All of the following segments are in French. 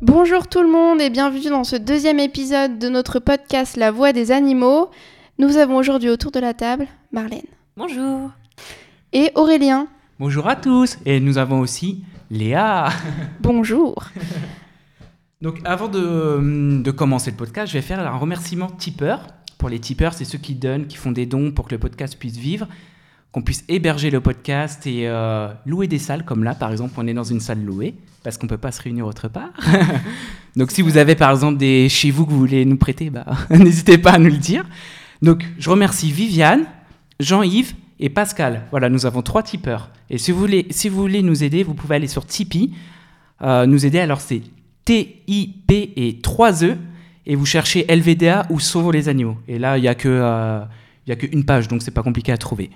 Bonjour tout le monde et bienvenue dans ce deuxième épisode de notre podcast La voix des animaux. Nous avons aujourd'hui autour de la table Marlène Bonjour. et Aurélien. Bonjour à tous et nous avons aussi Léa. Bonjour. Donc avant de, de commencer le podcast, je vais faire un remerciement tipeur. Pour les tipeurs, c'est ceux qui donnent, qui font des dons pour que le podcast puisse vivre, qu'on puisse héberger le podcast et euh, louer des salles comme là. Par exemple, on est dans une salle louée parce qu'on peut pas se réunir autre part. Donc si vous avez par exemple des chez vous que vous voulez nous prêter, bah, n'hésitez pas à nous le dire. Donc je remercie Viviane, Jean-Yves et Pascal. Voilà, nous avons trois tipeurs. Et si vous voulez, si vous voulez nous aider, vous pouvez aller sur Tipeee, euh, nous aider. Alors c'est T-I-P et 3 E. Et vous cherchez LVDA ou Sauvons les animaux. Et là, il n'y a euh, qu'une page, donc c'est pas compliqué à trouver.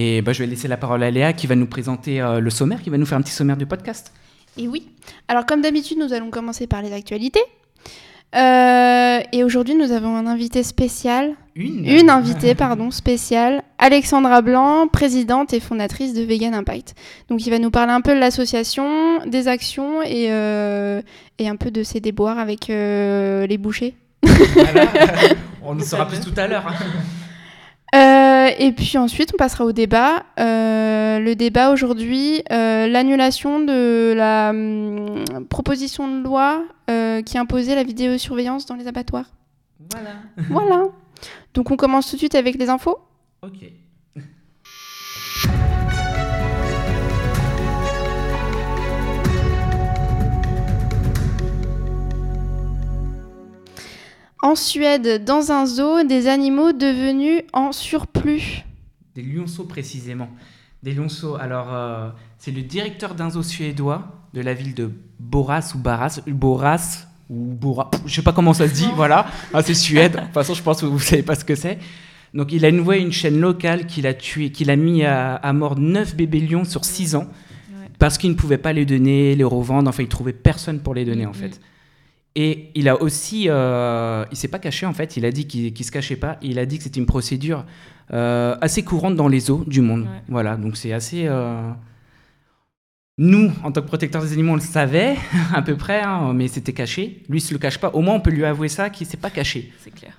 Et bah, je vais laisser la parole à Léa qui va nous présenter euh, le sommaire, qui va nous faire un petit sommaire du podcast. Et oui. Alors comme d'habitude, nous allons commencer par les actualités. Euh, et aujourd'hui, nous avons un invité spécial, Une une invitée, pardon, spéciale, Alexandra Blanc, présidente et fondatrice de Vegan Impact. Donc, il va nous parler un peu de l'association, des actions et, euh, et un peu de ses déboires avec les bouchers. Voilà. On le saura plus tout à l'heure. Euh, et puis ensuite, on passera au débat. Euh, le débat aujourd'hui, euh, l'annulation de la hum, proposition de loi qui imposait la vidéosurveillance dans les abattoirs. Voilà. voilà. Donc on commence tout de suite avec les infos. Ok. En Suède, dans un zoo, des animaux devenus en surplus. Des lionceaux précisément. Des lionceaux. Alors, euh, c'est le directeur d'un zoo suédois de la ville de Boras ou Baras, Boras ou Bora, je sais pas comment ça se dit, voilà. Ah, c'est Suède. De toute façon, je pense que vous savez pas ce que c'est. Donc, il a noué une chaîne locale qu'il a tué, qu'il a mis à, à mort 9 bébés lions sur 6 ans Ouais. parce qu'il ne pouvait pas les donner, les revendre. Enfin, il trouvait personne pour les donner en fait. Et il a aussi, euh, il s'est pas caché en fait. Il a dit qu'il qu'il se cachait pas. Il a dit que c'était une procédure euh, assez courante dans les zoos du monde. Ouais. Voilà, donc c'est assez. euh, Nous, en tant que protecteurs des animaux, on le savait à peu près, hein, mais c'était caché. Lui, il se le cache pas. Au moins, on peut lui avouer ça, qu'il s'est pas caché. C'est clair.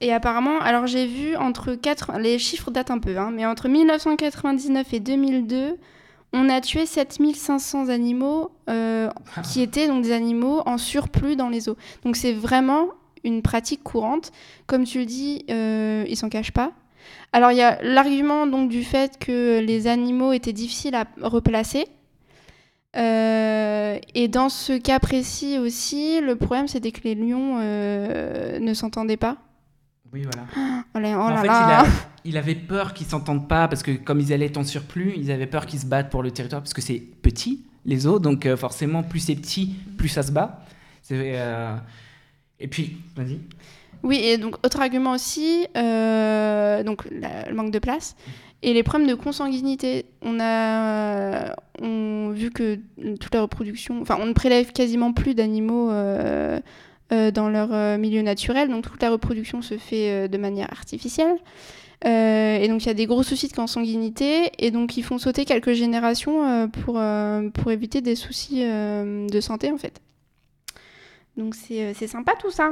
Et apparemment, alors j'ai vu entre 4, les chiffres datent un peu, hein, mais entre 1999 et 2002, on a tué 7500 animaux euh, qui étaient donc des animaux en surplus dans les zoos. Donc c'est vraiment une pratique courante. Comme tu le dis, euh, ils s'en cachent pas. Alors il y a l'argument donc du fait que les animaux étaient difficiles à replacer. Euh, et dans ce cas précis aussi, le problème c'était que les lions euh, ne s'entendaient pas. Oui, voilà. Oh là, oh en là fait, là. il, a- il avait peur qu'ils s'entendent pas parce que comme ils allaient être en surplus, ils avaient peur qu'ils se battent pour le territoire parce que c'est petit les os, donc euh, forcément plus c'est petit, plus ça se bat. Euh, Et puis, vas-y. Oui, et donc autre argument aussi, euh, donc le manque de place et les problèmes de consanguinité. On a vu que toute la reproduction, enfin on ne prélève quasiment plus d'animaux dans leur milieu naturel, donc toute la reproduction se fait de manière artificielle. Euh, et donc il y a des gros soucis de consanguinité et donc ils font sauter quelques générations euh, pour, euh, pour éviter des soucis de santé en fait. Donc c'est sympa tout ça.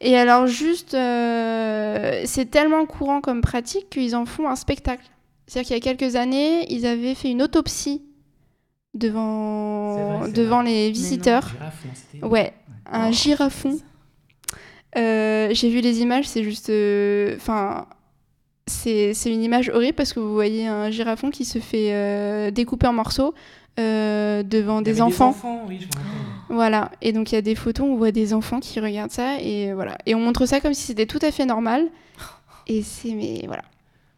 Et alors juste, c'est tellement courant comme pratique qu'ils en font un spectacle. C'est-à-dire qu'il y a quelques années, ils avaient fait une autopsie devant, vrai, devant vrai. les visiteurs. Non, c'était- Ouais, un Oh. girafon. J'ai vu les images, c'est juste... Enfin, c'est une image horrible parce que vous voyez un girafon qui se fait euh, découper en morceaux euh, devant Il y des enfants. oui, je. Voilà, et donc il y a des photos où on voit des enfants qui regardent ça et voilà. Et on montre ça comme si c'était tout à fait normal. Et c'est mais voilà.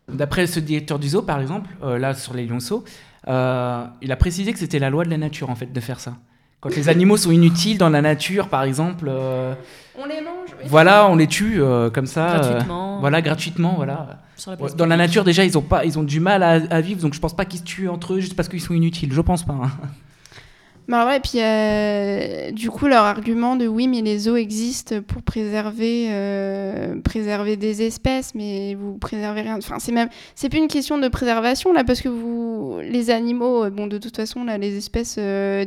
D'après ce directeur du zoo, par exemple, euh, là sur les lionceaux, euh, il a précisé que c'était la loi de la nature en fait de faire ça. Quand les animaux sont inutiles dans la nature, par exemple, euh, On les mange. Voilà, on les tue euh, comme ça. euh, Gratuitement. voilà, gratuitement, voilà. La Ouais, Dans la nature, déjà, ils ont pas, ils ont du mal à, à vivre, donc je pense pas qu'ils se tuent entre eux juste parce qu'ils sont inutiles. Je pense pas. hein. Bah ouais, et puis euh, du coup, leur argument de oui, mais les zoos existent pour préserver, euh, préserver des espèces, mais vous préservez rien. Enfin, c'est même, c'est plus une question de préservation là, parce que vous, les animaux, euh, bon, de toute façon, là, les espèces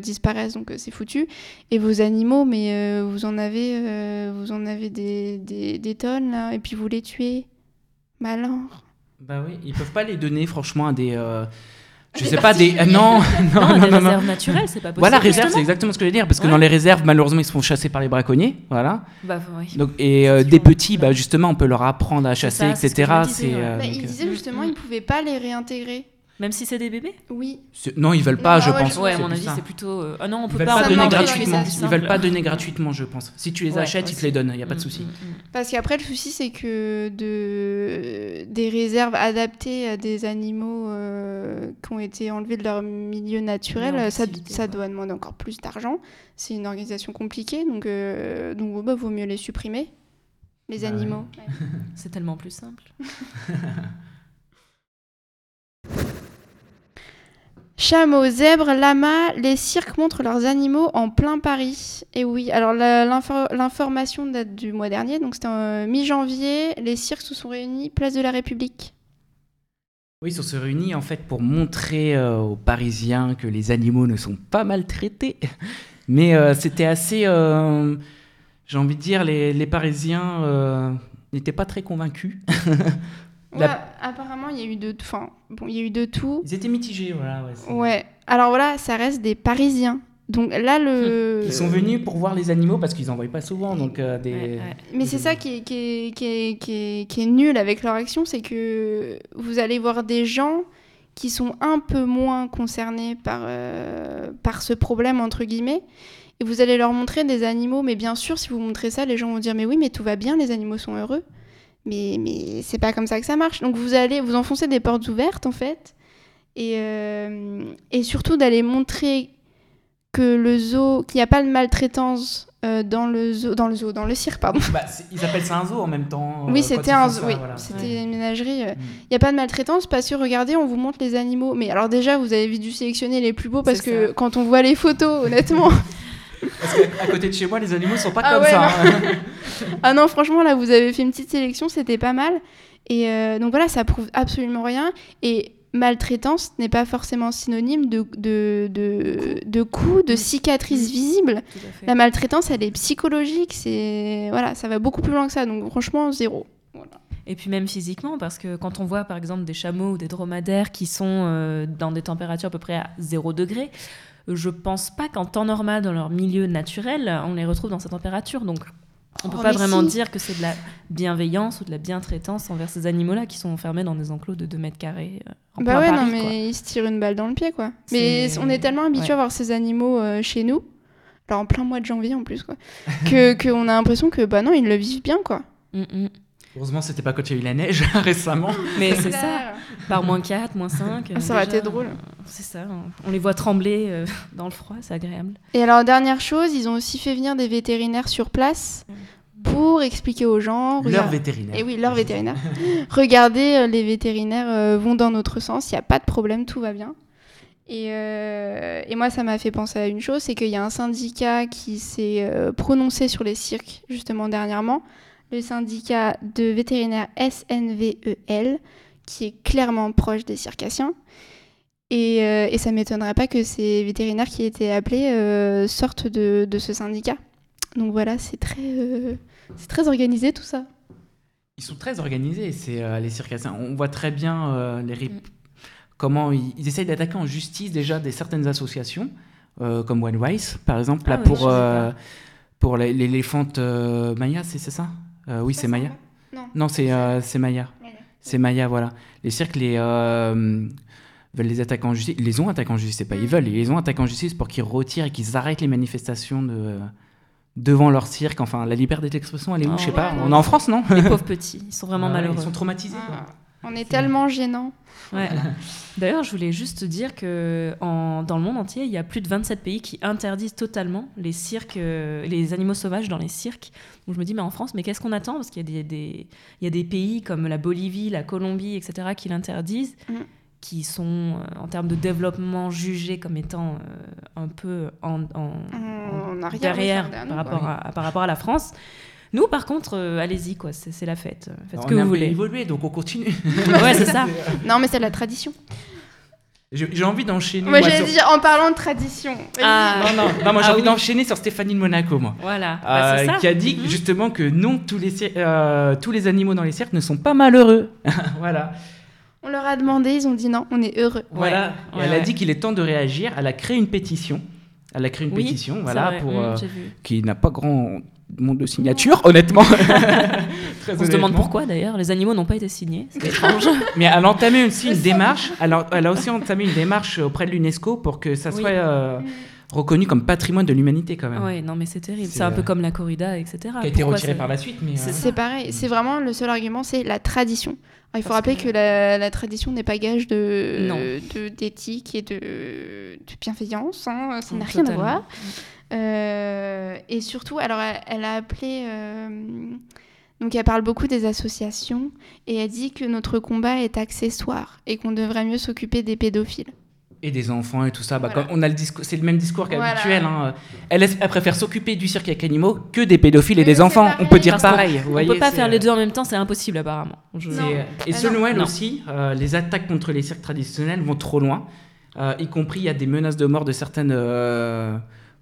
disparaissent, donc c'est foutu. Et vos animaux, mais vous en avez, vous en avez des, des, tonnes là, et puis vous les tuez. Malin. Bah oui, ils peuvent pas les donner franchement à des. Je sais pas, des. non, non, Non, non, des non, non. réserves naturelles, c'est pas possible. Voilà, réserve, c'est exactement ce que je veux dire, parce que Ouais. dans les réserves, malheureusement, ils se font chasser par les braconniers, voilà. Bah, oui. Donc, et euh, des petits, bah, justement, on peut leur apprendre à chasser, etc. je me disais, C'est, ouais. euh, Bah, donc, ils euh, disaient justement, ils pouvaient pas les réintégrer. Même si c'est des bébés Oui. non, ils veulent pas, Non, je ah ouais, pense. Ouais, à c'est mon avis, c'est plutôt. euh, Ah non, on Ils peut veulent pas. pas donner gratuitement. Ils veulent pas donner gratuitement, je pense. Si tu les Ouais, achètes, ils te les donnent, il y a pas de Mm, souci. mm, mm. Parce qu'après, le souci, c'est que de... des réserves adaptées à des animaux euh, qui ont été enlevés de leur milieu naturel, ça, doit demander encore plus d'argent. C'est une organisation compliquée, donc, euh, donc bah, vaut mieux les supprimer, les Bah ouais. animaux. C'est tellement plus simple. Chameaux, zèbres, lamas, les cirques montrent leurs animaux en plein Paris. Et oui, alors l'information date du mois dernier, donc c'était en mi-janvier. Les cirques se sont réunis place de la République. Oui, ils se réunis en fait pour montrer euh, aux Parisiens que les animaux ne sont pas maltraités. Mais euh, c'était assez. euh, J'ai envie de dire, les, Parisiens euh, n'étaient pas très convaincus. La- Ouais, apparemment, il y a eu de, enfin, bon, il y a eu de tout. Ils étaient mitigés, voilà. ouais. Alors voilà, ça reste des Parisiens. Donc là, le. Ils sont venus pour voir les animaux parce qu'ils n'en voyaient pas souvent. Donc, euh, des... Ouais. Mais c'est ça qui est, qui, est, qui, est, qui, est, qui est nul avec leur action, c'est que vous allez voir des gens qui sont un peu moins concernés par, euh, par ce problème, entre guillemets, et vous allez leur montrer des animaux. Mais bien sûr, si vous montrez ça, les gens vont dire Mais oui, mais tout va bien, les animaux sont heureux. Mais, mais c'est pas comme ça que ça marche. Donc vous allez vous enfoncer des portes ouvertes, en fait, et, euh, et surtout d'aller montrer que le zoo, qu'il n'y a pas de maltraitance euh, dans le zoo, dans le zoo, dans le cirque, pardon. Bah, ils appellent ça un zoo en même temps. euh, Oui, quand c'était un zoo, ça, oui, voilà. c'était Ouais. une ménagerie. Il Mm. n'y a pas de maltraitance parce que regardez, on vous montre les animaux. Mais alors déjà, vous avez dû sélectionner les plus beaux parce que ça. quand on voit les photos, honnêtement, Parce qu'à côté de chez moi, les animaux sont pas Ah comme ouais, ça. hein. ah non, franchement, là, vous avez fait une petite sélection, c'était pas mal. Et euh, donc voilà, ça prouve absolument rien. Et maltraitance n'est pas forcément synonyme de, de, de, de coups, de cicatrices Mm. visibles. La maltraitance, elle est psychologique. C'est voilà, ça va beaucoup plus loin que ça. Donc franchement, zéro. Voilà. Et puis même physiquement, parce que quand on voit par exemple des chameaux ou des dromadaires qui sont euh, dans des températures à peu près à 0 degré, je pense pas qu'en temps normal, dans leur milieu naturel, on les retrouve dans cette température. Donc on peut Oh, pas vraiment si. dire que c'est de la bienveillance ou de la bientraitance envers ces animaux-là qui sont enfermés dans des enclos de 2 mètres carrés euh, en Bah ouais, Paris. non, quoi. mais ils se tirent une balle dans le pied, quoi. Mais on est tellement habitué ouais. à voir ces animaux euh, chez nous, alors en plein mois de janvier en plus, quoi, que qu'on a l'impression que, bah non, ils le vivent bien, quoi. Mm, mm. Heureusement, c'était pas quand il y a eu la neige récemment. Mais c'est ça, par moins 4, moins 5. Ah, ça aurait été drôle. C'est ça, on les voit trembler euh, dans le froid, c'est agréable. Et alors, dernière chose, ils ont aussi fait venir des vétérinaires sur place pour expliquer aux gens. Leur regarde- vétérinaire. Et oui, leur vétérinaire. Regardez, euh, les vétérinaires euh, vont dans notre sens, il n'y a pas de problème, tout va bien. Et, euh, et moi, ça m'a fait penser à une chose, c'est qu'il y a un syndicat qui s'est euh, prononcé sur les cirques, justement, dernièrement. Le syndicat de vétérinaires SNVEL, qui est clairement proche des circassiens. Et, euh, et ça ne m'étonnerait pas que ces vétérinaires qui étaient appelés euh, sortent de, de ce syndicat. Donc voilà, c'est très, euh, c'est très organisé tout ça. Ils sont très organisés, c'est euh, les circassiens. On voit très bien euh, les rip- Mm. comment ils, ils essayent d'attaquer en justice déjà des certaines associations, euh, comme One Rice, par exemple, là, Ah oui, pour, euh, pour l'é- l'éléphante euh, Maya, c'est ça? Euh, Oui, c'est Maya. Non. Non, c'est euh, c'est Maya. C'est Maya, voilà. Les cirques les, euh, veulent les attaquer en justice. Ils les ont attaqués en justice, c'est pas Mm. ils veulent. Ils les ont attaqués en justice pour qu'ils retirent et qu'ils arrêtent les manifestations de, devant leur cirque. Enfin, la liberté d'expression, elle est où? Oh, Je sais pas. ouais, On est en France, non? Les pauvres petits, ils sont vraiment Ah malheureux. Ils sont traumatisés. quoi. On est tellement gênants. Ouais. D'ailleurs, je voulais juste dire que en- dans le monde entier, il y a plus de 27 pays qui interdisent totalement les cirques, euh, les animaux sauvages dans les cirques. Donc je me dis, mais en France, mais qu'est-ce qu'on attend? Parce qu'il y, a des- des- il y a des pays comme la Bolivie, la Colombie, etc., qui l'interdisent. Mm. qui sont, euh, en termes de développement, jugés comme étant euh, un peu en, en- rien derrière rapport, à, par rapport à la France. Nous, par contre, euh, allez-y, quoi, c'est c'est la fête. Faites ce On que vous peu voulez. évolué, donc on continue. ouais, c'est ça. Non, mais c'est la tradition. J'ai j'ai envie d'enchaîner. Moi, moi, j'allais sur- dire en parlant de tradition. Ah. Non, non, non, moi j'ai Ah envie oui. d'enchaîner sur Stéphanie de Monaco, moi. Voilà, Bah, Euh, c'est ça. qui a dit Mhm. justement que non, tous les, euh, tous les animaux dans les cirques ne sont pas malheureux. voilà. On leur a demandé, ils ont dit non, on est heureux. voilà. Et ouais, elle a dit qu'il est temps de réagir. Elle a créé une pétition. Elle a créé une Oui, pétition, voilà, pour, Mm, euh, qui n'a pas grand nombre de signatures, honnêtement. Très On se demande pourquoi d'ailleurs, les animaux n'ont pas été signés. C'est étrange. Mais elle a entamé aussi une démarche. Elle a, elle a aussi entamé une démarche auprès de l'UNESCO pour que ça Oui. soit euh, reconnu comme patrimoine de l'humanité quand même. ouais, non, mais c'est terrible. C'est, un peu euh, comme la corrida, etc. Qui a été Pourquoi retiré par la suite, mais. C'est euh, C'est pareil, c'est vraiment le seul argument, c'est la tradition. Alors, il faut Parce rappeler que- que, la, la tradition n'est pas gage de d'éthique et de, de bienveillance, hein, ça n'a rien à voir. Euh, et surtout, alors elle, elle a appelé, euh, donc elle parle beaucoup des associations et elle dit que notre combat est accessoire et qu'on devrait mieux s'occuper des pédophiles. Et des enfants et tout ça. Bah, Voilà. comme on a le discours, c'est le même discours Voilà. qu'habituel. hein. Elle, préfère s'occuper du cirque avec animaux que des pédophiles et des enfants. On peut dire pareil. vous On voyez, peut pas faire euh, les deux en même temps, c'est impossible apparemment. Je- c'est- Non. Et Ah selon elle aussi, euh, les attaques contre les cirques traditionnels vont trop loin. Euh, y compris, il y a des menaces de mort de certaines euh,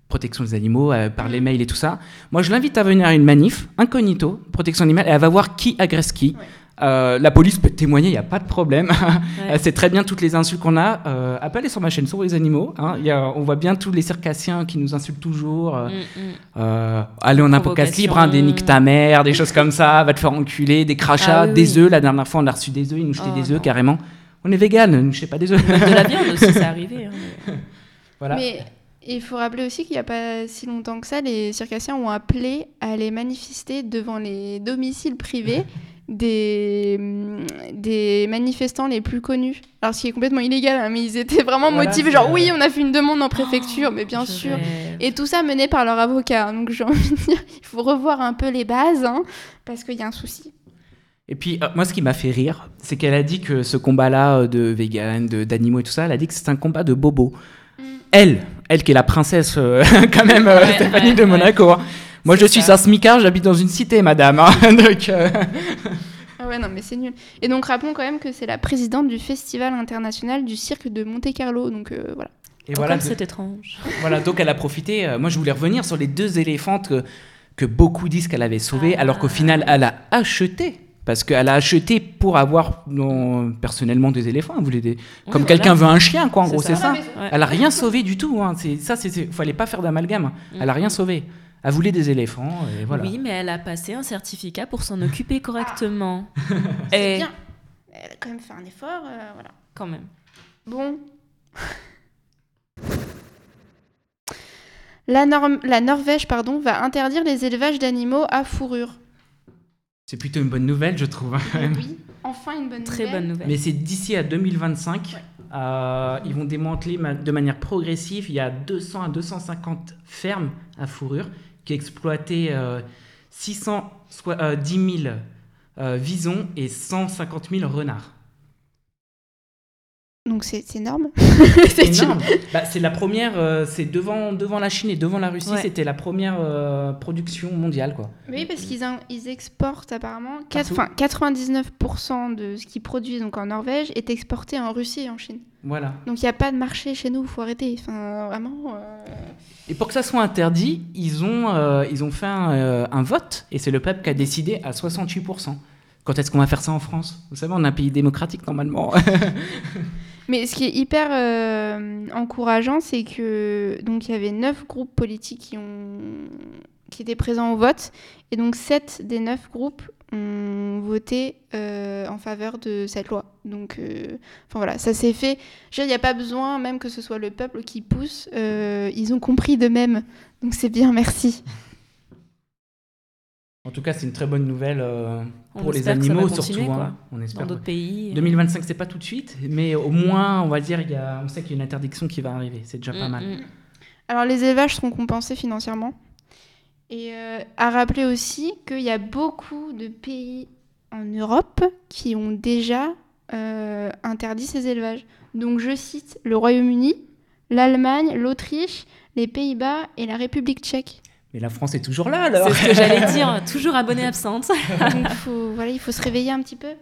protections des animaux euh, par les mails et tout ça. Moi, je l'invite à venir à une manif, incognito, protection animale, et elle va voir qui agresse qui. Ouais. Euh, la police peut témoigner, il n'y a pas de problème. Ouais. Sait très bien toutes les insultes qu'on a. Euh, aller sur ma chaîne sur les animaux. hein. Il y a- on voit bien tous les circassiens qui nous insultent toujours. euh, Mm, mm. euh, aller en un podcast libre, hein, des nique ta mère, des choses comme ça, va te faire enculer, des crachats, Ah oui, des oui. œufs. La dernière fois, on a reçu des œufs, ils nous jetaient Oh, des œufs non. carrément. On est vegan, ne nous jetez pas des œufs. De la viande aussi, c'est arrivé. hein, mais- voilà. Mais il faut rappeler aussi qu'il n'y a pas si longtemps que ça, les circassiens ont appelé à aller manifester devant les domiciles privés des, des manifestants les plus connus. Alors, ce qui est complètement illégal, hein, mais ils étaient vraiment Voilà, motivés, genre oui, on a fait une demande en préfecture, mais bien sûr. rêve. Et tout ça mené par leur avocat. Donc, j'ai envie de dire, il faut revoir un peu les bases, hein, parce qu'il y a un souci. Et puis, euh, moi, ce qui m'a fait rire, c'est qu'elle a dit que ce combat-là euh, de vegan, de- d'animaux et tout ça, elle a dit que c'est un combat de bobo. Mm. Elle, elle qui est la princesse, euh, quand même, euh, Ouais, Stéphanie ouais, de ouais. Monaco. hein. Moi, je suis un smicard, j'habite dans une cité, madame. hein. Donc, euh, Ah ouais, non, mais c'est nul. Et donc, rappelons quand même que c'est la présidente du Festival international du cirque de Monte-Carlo. Donc, euh, voilà. Et voilà, c'est étrange. Voilà, donc elle a profité. euh, moi, je voulais revenir sur les deux éléphantes que, que beaucoup disent qu'elle avait sauvées, Ah. alors qu'au final, elle a acheté. Parce qu'elle a acheté pour avoir non, personnellement des éléphants. Des... Comme quelqu'un veut un chien, quoi, en gros, c'est ça. Ouais. Elle a rien sauvé du tout. Hein. Ça, c'est c'est- fallait pas faire d'amalgame. Elle a rien sauvé. Elle voulait des éléphants et voilà. Oui, mais elle a passé un certificat pour s'en occuper correctement. C'est Et bien. Elle a quand même fait un effort. euh, voilà. quand même. Bon. La, Norm- la Norvège pardon, va interdire les élevages d'animaux à fourrure. C'est plutôt une bonne nouvelle, je trouve. même. Oui, enfin une bonne Très nouvelle. bonne nouvelle. Mais c'est d'ici à 2025. Ouais. euh, ils vont démanteler ma- de manière progressive. Il y a 200 à 250 fermes à fourrure qui exploitaient euh, 610 000 euh, visons et 150 000 renards. Donc c'est c'est énorme. C'est énorme. Bah, c'est la première, euh, c'est devant, devant la Chine et devant la Russie, Ouais. c'était la première euh, production mondiale. Quoi. Oui, parce qu'ils in- ils exportent apparemment. Partout. Enfin, 99% de ce qu'ils produisent donc en Norvège est exporté en Russie et en Chine. Voilà. Donc il n'y a pas de marché chez nous, il faut arrêter. Enfin, vraiment. euh, Et pour que ça soit interdit, ils ont, euh, ils ont fait un, euh, un vote et c'est le peuple qui a décidé à 68%. Quand est-ce qu'on va faire ça en France? Vous savez, on est un pays démocratique normalement. Mais ce qui est hyper euh, encourageant, c'est que donc il y avait neuf groupes politiques qui ont qui étaient présents au vote, et donc sept des neuf groupes ont voté euh, en faveur de cette loi. Donc, euh, enfin voilà, ça s'est fait. Il n'y a pas besoin, même que ce soit le peuple qui pousse, ils ont compris d'eux-mêmes. Donc c'est bien, merci. en tout cas, c'est une très bonne nouvelle euh, On pour les espère que ça va animaux surtout. quoi. hein. On Dans espère. d'autres pays. 2025, c'est pas tout de suite, mais au moins, on va dire, il y a, on sait qu'il y a une interdiction qui va arriver. C'est déjà pas Mm, mal. mm. Alors les élevages seront compensés financièrement. Et euh, à rappeler aussi qu'il y a beaucoup de pays en Europe qui ont déjà euh, interdit ces élevages. Donc je cite le Royaume-Uni, l'Allemagne, l'Autriche, les Pays-Bas et la République tchèque. Mais la France est toujours là alors. C'est ce que j'allais dire, toujours abonnée absente. Donc faut, voilà, il faut se réveiller un petit peu.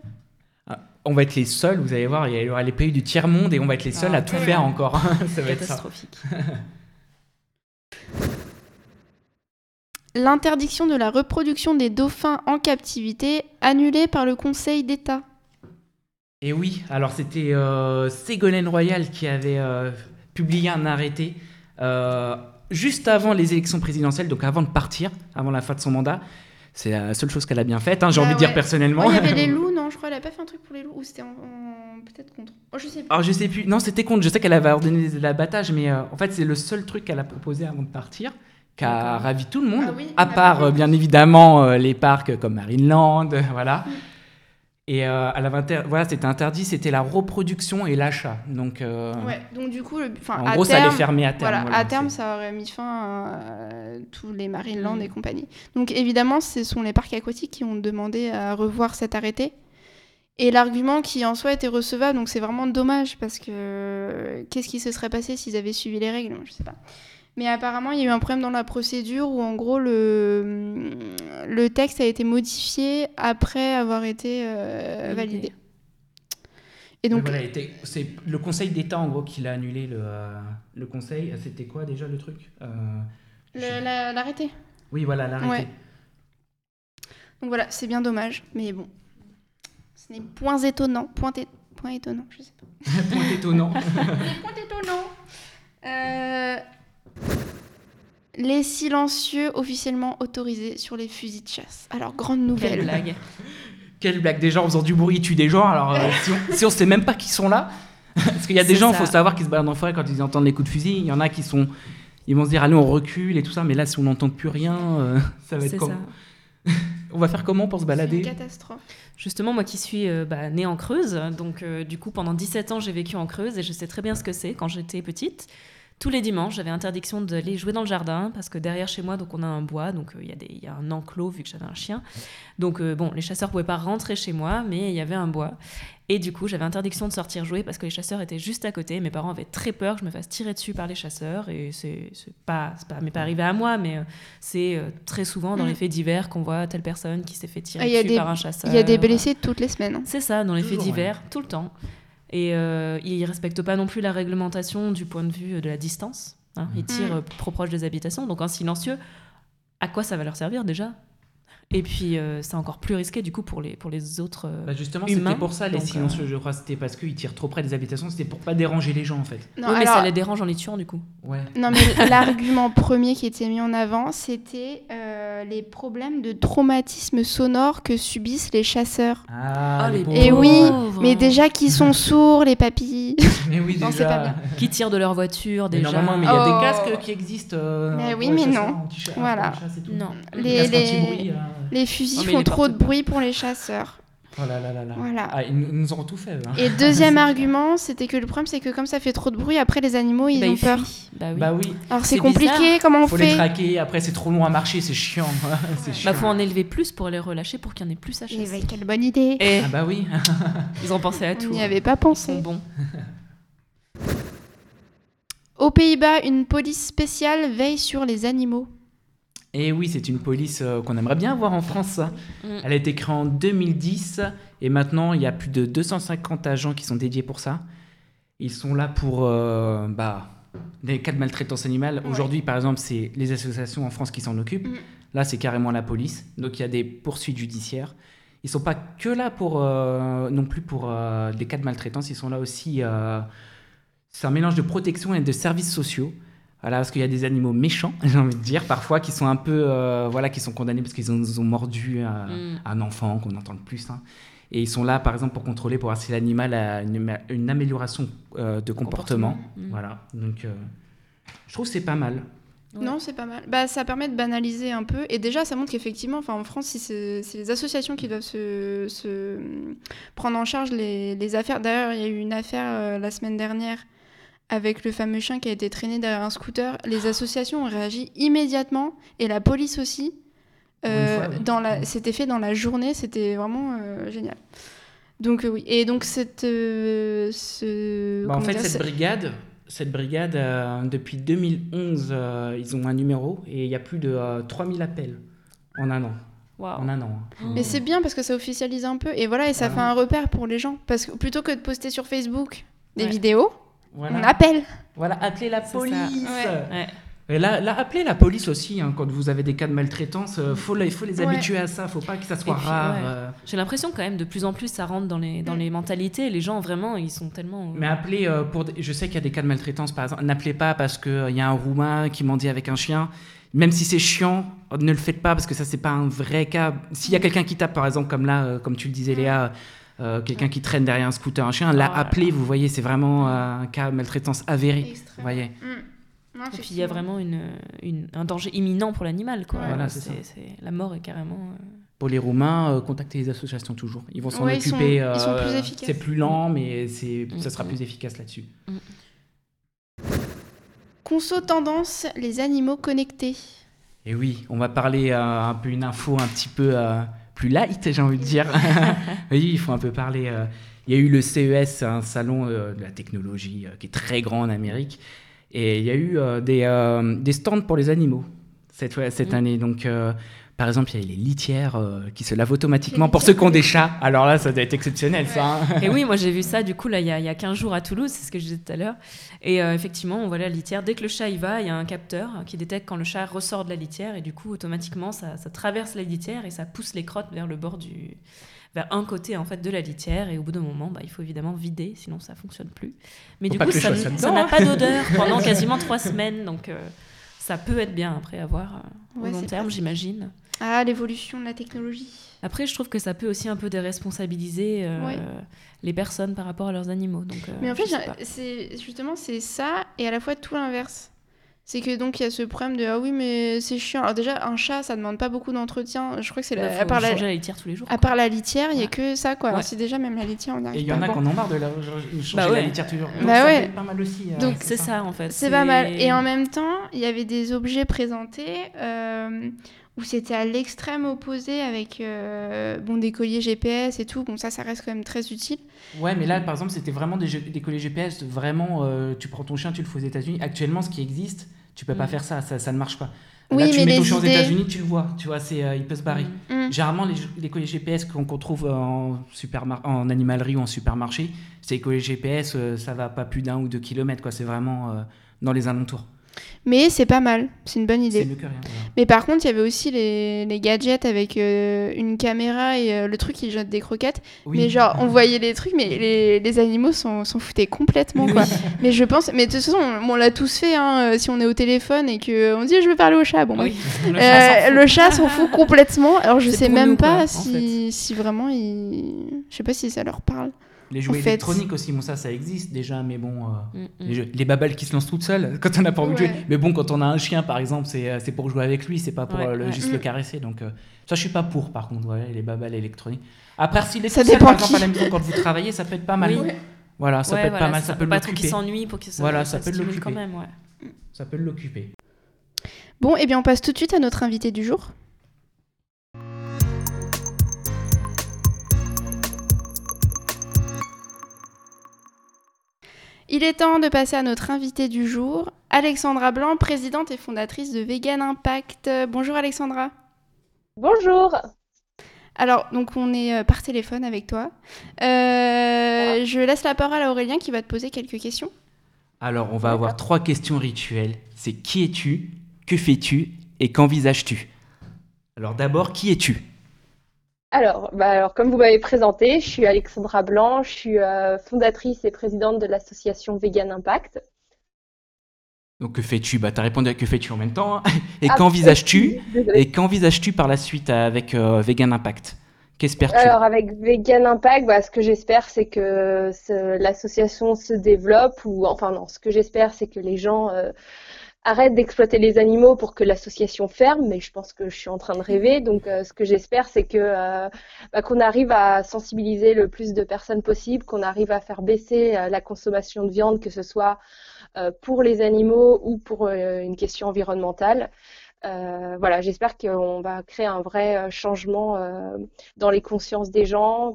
On va être les seuls, vous allez voir, il y aura les pays du tiers-monde et on va être les seuls Ah, à tout ouais. faire encore. ça va. Catastrophique. L'interdiction de la reproduction des dauphins en captivité annulée par le Conseil d'État. Et oui, alors c'était euh, Ségolène Royal qui avait euh, publié un arrêté euh, juste avant les élections présidentielles, donc avant de partir, avant la fin de son mandat. C'est la seule chose qu'elle a bien faite, hein, j'ai Ah envie de dire personnellement. Oh, il y avait les loups, non Je crois qu'elle a pas fait un truc pour les loups. Ou c'était en, peut-être contre. Oh, je sais plus. Alors je sais plus, non c'était contre, je sais qu'elle avait ordonné l'abattage, mais euh, en fait c'est le seul truc qu'elle a proposé avant de partir, qui a ravi tout le monde, Ah oui, à on a part euh, bien évidemment euh, les parcs comme Marineland, voilà. Et euh, elle avait inter- voilà, c'était interdit, c'était la reproduction et l'achat. Donc euh, Ouais, donc du coup, le, enfin, en à gros ça terme, allait fermer à terme. Voilà, voilà, à terme, ça aurait mis fin à euh, tous les Marineland Mm. et compagnie. Donc évidemment, ce sont les parcs aquatiques qui ont demandé à revoir cet arrêté. Et l'argument qui en soi était recevable, donc c'est vraiment dommage parce que euh, qu'est-ce qui se serait passé s'ils avaient suivi les règles? Je sais pas. Mais apparemment, il y a eu un problème dans la procédure où en gros le, le texte a été modifié après avoir été euh, Validé. Et donc, voilà, c'est le Conseil d'État en gros qui l'a annulé. Le, euh, le Conseil, c'était quoi déjà le truc Euh, le- je- la- l'arrêté. Oui voilà l'arrêté. Ouais. Donc voilà, c'est bien dommage, mais bon. Ce n'est point étonnant, point, é- point étonnant, je sais pas. Point étonnant. Point étonnant. Euh, Les silencieux officiellement autorisés sur les fusils de chasse. Alors, grande Quelle nouvelle. blague. Quelle blague, des gens en faisant du bruit ils tuent des gens. Alors, euh, si, on, si on sait même pas qui sont là, parce qu'il y a des gens, il faut savoir, qui se baladent en forêt quand ils entendent les coups de fusil. Il y en a qui sont. Ils vont se dire, allez, on recule et tout ça. Mais là, si on n'entend plus rien, euh, ça va être C'est comment ça. On va faire comment pour se C'est une balader? catastrophe. Justement, moi qui suis euh, bah, née en Creuse, donc euh, du coup pendant 17 ans j'ai vécu en Creuse et je sais très bien ce que c'est quand j'étais petite. Tous les dimanches, j'avais interdiction d'aller jouer dans le jardin parce que derrière chez moi, donc on a un bois, donc euh, il y a des- il y, a un enclos vu que j'avais un chien. Donc euh, bon, les chasseurs pouvaient pas rentrer chez moi, mais il y avait un bois. Et du coup, j'avais interdiction de sortir jouer parce que les chasseurs étaient juste à côté. Mes parents avaient très peur que je me fasse tirer dessus par les chasseurs et c'est pas, c'est pas, m'est pas arrivé à moi, mais euh, c'est très souvent dans Mm. les faits divers qu'on voit telle personne qui s'est fait Ah, tirer il y a dessus des- par un chasseur. Il y a des blessés toutes les semaines. hein. C'est ça, dans les faits divers, tout le temps. Et euh, ils ne respectent pas non plus la réglementation du point de vue de la distance. hein. Ils tirent Mm. euh, trop proche des habitations, donc en silencieux, à quoi ça va leur servir déjà? Et puis euh, c'est encore plus risqué du coup pour les, pour les autres. euh, Bah, Justement, c'était pour ça, les donc, silencieux, euh, je crois. C'était parce qu'ils tirent trop près des habitations. C'était pour pas déranger les gens, en fait. Non, oui, mais alors- ça les dérange en les tuant du coup. Ouais. Non, mais l'argument premier qui était mis en avant, c'était euh, les problèmes de traumatisme sonore que subissent les chasseurs. Ah, Oh, les pauvres. Et oui. Mais déjà qu'ils sont sourds, les papilles. Mais oui, Non, c'est déjà. pas bien. Qui tirent de leur voiture Mais déjà. normalement, mais il y a Oh. des casques qui existent. euh, Mais oui, les mais non. Voilà. Les, Les-. Les fusils Non, mais font trop de bruit pour les chasseurs. Oh là là là là. Voilà. Ah, ils nous, auront tout fait. hein. Et deuxième argument, c'était que le problème, c'est que comme ça fait trop de bruit, après les animaux, ils Bah, ont ils peur. Bah oui. Bah oui, Alors c'est compliqué, bizarre. comment on faut les fait traquer. Après, c'est trop long à marcher, c'est chiant. c'est chiant. Bah faut en élever plus pour les relâcher pour qu'il y en ait plus à Eh chasser. ben, Quelle bonne idée Et Ah bah oui. ils ont pensé à tout. On n'y avait pas pensé. bons. Aux Pays-Bas, une police spéciale veille sur les animaux. Et oui, c'est une police euh, qu'on aimerait bien voir en France. Mm. Elle a été créée en 2010 et maintenant il y a plus de 250 agents qui sont dédiés pour ça. Ils sont là pour euh, bah, des cas de maltraitance animale. Ouais. Aujourd'hui, par exemple, c'est les associations en France qui s'en occupent. Mm. Là, c'est carrément la police. Donc il y a des poursuites judiciaires. Ils sont pas que là pour euh, non plus pour des cas de maltraitance. Ils sont là aussi. c'est un mélange de protection et de services sociaux. Voilà, parce qu'il y a des animaux méchants, j'ai envie de dire, parfois, qui sont un peu, euh, voilà, qui sont condamnés parce qu'ils ont, mordu euh, Mm. un enfant, qu'on entend le plus. hein. Et ils sont là, par exemple, pour contrôler, pour voir si l'animal a une, une amélioration euh, de comportement. Comportement. Mm. Voilà, donc euh, je trouve que c'est pas mal. Ouais. Non, c'est pas mal. Bah, ça permet de banaliser un peu. Et déjà, ça montre qu'effectivement, enfin, en France, si c'est les associations qui doivent se, se, prendre en charge les, les affaires. D'ailleurs, il y a eu une affaire euh, la semaine dernière avec le fameux chien qui a été traîné derrière un scooter. Les associations ont réagi immédiatement et la police aussi. Euh, fois, oui. dans la, c'était fait dans la journée, c'était vraiment euh, génial. Donc oui. Et donc cette, ce, bah, en fait, cette brigade, cette brigade, depuis 2011, ils ont un numéro et il y a plus de 3000 appels en un an. En un an. Hein. Mais c'est bien parce que ça officialise un peu et voilà et ça fait un repère pour les gens parce que plutôt que de poster sur Facebook des vidéos, on appelle. Voilà, appelez la police. Et là, là, appelez la police aussi hein, quand vous avez des cas de maltraitance. Il euh, faut, il faut les habituer à ça. Faut pas que ça soit rare. Euh. J'ai l'impression quand même de plus en plus ça rentre dans les dans mm. les mentalités. Les gens vraiment ils sont tellement. Euh, Mais appelez pour. Je sais qu'il y a des cas de maltraitance par exemple. N'appelez pas parce qu'il il y a un roumain qui dit avec un chien même si c'est chiant, ne le faites pas parce que ça, c'est pas un vrai cas. S'il y a quelqu'un qui tape, par exemple, comme là, euh, comme tu le disais, Léa, euh, quelqu'un qui traîne derrière un scooter, un chien, là, oh appelez, vous voyez, c'est vraiment euh, un cas de maltraitance avéré. Vous voyez. Mm. Et puis il y a vraiment une, un danger imminent pour l'animal. Quoi. Voilà, c'est, la mort est carrément. Pour les Roumains, contactez les associations toujours. Ils vont s'en occuper. Ils sont, plus efficaces. C'est plus lent, mais c'est, ça sera mm. plus efficace là-dessus. Mm. Conso tendance, les animaux connectés. Et oui, on va parler euh, un peu une info un petit peu euh, plus light, j'ai envie de dire. oui, il faut un peu parler. Euh, il y a eu le CES, un salon de la technologie qui est très grand en Amérique, et il y a eu des, des, stands pour les animaux cette, cette mmh. année. Donc par exemple, il y a les litières euh, qui se lavent automatiquement pour ceux qui ont des chats. Alors là, ça doit être exceptionnel, ça. Hein. Et oui, moi j'ai vu ça, du coup, là, il y, a, il y a 15 jours à Toulouse, c'est ce que je disais tout à l'heure. Et euh, effectivement, on voit la litière. Dès que le chat y va, il y a un capteur qui détecte quand le chat ressort de la litière. Et du coup, automatiquement, ça, traverse la litière et ça pousse les crottes vers le bord du vers un côté en fait de la litière et au bout d'un moment bah, il faut évidemment vider sinon ça fonctionne plus mais du coup ça n'a pas d'odeur pendant quasiment trois semaines donc euh, ça peut être bien après avoir au long terme j'imagine ah, l'évolution de la technologie. Après, je trouve que ça peut aussi un peu déresponsabiliser euh, les personnes par rapport à leurs animaux. Donc, euh, Mais en fait, c'est justement c'est ça et à la fois tout l'inverse. C'est que donc il y a ce problème de ah oui mais c'est chiant. Alors déjà un chat ça demande pas beaucoup d'entretien. Je crois que c'est la, à part la... la... litière tous les jours. À part la litière, il y a que ça quoi. C'est déjà même la litière on arrive. Et il y en a qui en ont marre de la... changer bah la litière toujours. Donc bah ouais. pas mal aussi. Euh, donc c'est ça. en fait. C'est pas mal. Et en même temps il y avait des objets présentés où c'était à l'extrême opposé avec euh, bon, des colliers GPS et tout. Bon, ça, ça reste quand même très utile. Ouais, mais là, par exemple, c'était vraiment des, des, colliers GPS. Vraiment, euh, tu prends ton chien, tu le fais aux États-Unis. Actuellement, ce qui existe, tu peux pas mm. faire ça, ça, ça, ne marche pas. Oui, tu mais mets ton chien aux États-Unis, tu le vois. Tu vois, c'est, euh, il peut se barrer. Mm. Mm. Généralement, les, les, colliers GPS qu'on trouve en, en animalerie ou en supermarché, ces colliers GPS, ça va pas plus d'un ou deux kilomètres. Quoi. C'est vraiment dans les alentours. Mais c'est pas mal, c'est une bonne idée. Mais par contre, il y avait aussi les, les gadgets avec euh, une caméra et euh, le truc qui jette des croquettes. Mais genre, on voyait les trucs, mais les, les animaux s'en foutaient complètement, quoi. mais je pense, mais de toute façon, on, l'a tous fait, hein, euh, si on est au téléphone et qu'on dit je veux parler au chat. Bon, le chat s'en fout complètement. Alors je sais même pas si, si vraiment, il... je sais pas si ça leur parle. Les jouets électroniques aussi, bon ça, ça existe déjà, mais bon, euh, mm, mm. les, les, babelles qui se lancent toutes seules quand on n'a pas envie de jouer. Mais bon, quand on a un chien, par exemple, c'est euh, pour jouer avec lui, c'est pas pour euh, juste le mm. caresser. Donc ça, je suis pas pour, par contre, ouais, les babelles électroniques. Après, si les ça seul, par exemple, à la maison, quand vous travaillez, ça peut être pas mal. Voilà, ça peut être pas mal, ça, peut pas être qu'il s'ennuie pour qu'il se Voilà, ça, peut l'occuper quand même. Ça peut l'occuper. Bon, et eh bien on passe tout de suite à notre invité du jour. Il est temps de passer à notre invité du jour, Alexandra Blanc, présidente et fondatrice de Vegan Impact. Bonjour Alexandra. Bonjour. Alors, donc on est euh, par téléphone avec toi. Euh, je laisse la parole à Aurélien qui va te poser quelques questions. Alors, on va avoir trois questions rituelles. C'est qui es-tu, que fais-tu? Et qu'envisages-tu? Alors d'abord, qui es-tu? Alors, bah alors, comme vous m'avez présenté, je suis Alexandra Blanc, je suis euh, fondatrice et présidente de l'association Vegan Impact. Donc que fais-tu? Bah as répondu à que fais-tu en même temps. Hein. Et ah, qu'envisages-tu? Et qu'envisages-tu par la suite avec euh, Vegan Impact? Qu'espères-tu? Alors avec Vegan Impact, bah, ce que j'espère c'est que l'association se développe ou enfin non, ce que j'espère c'est que les gens euh, arrête d'exploiter les animaux pour que l'association ferme, mais je pense que je suis en train de rêver. Donc, euh, ce que j'espère, c'est que euh, bah, qu'on arrive à sensibiliser le plus de personnes possible, qu'on arrive à faire baisser euh, la consommation de viande, que ce soit pour les animaux ou pour une question environnementale. Euh, voilà, j'espère qu'on va créer un vrai euh, changement euh, dans les consciences des gens,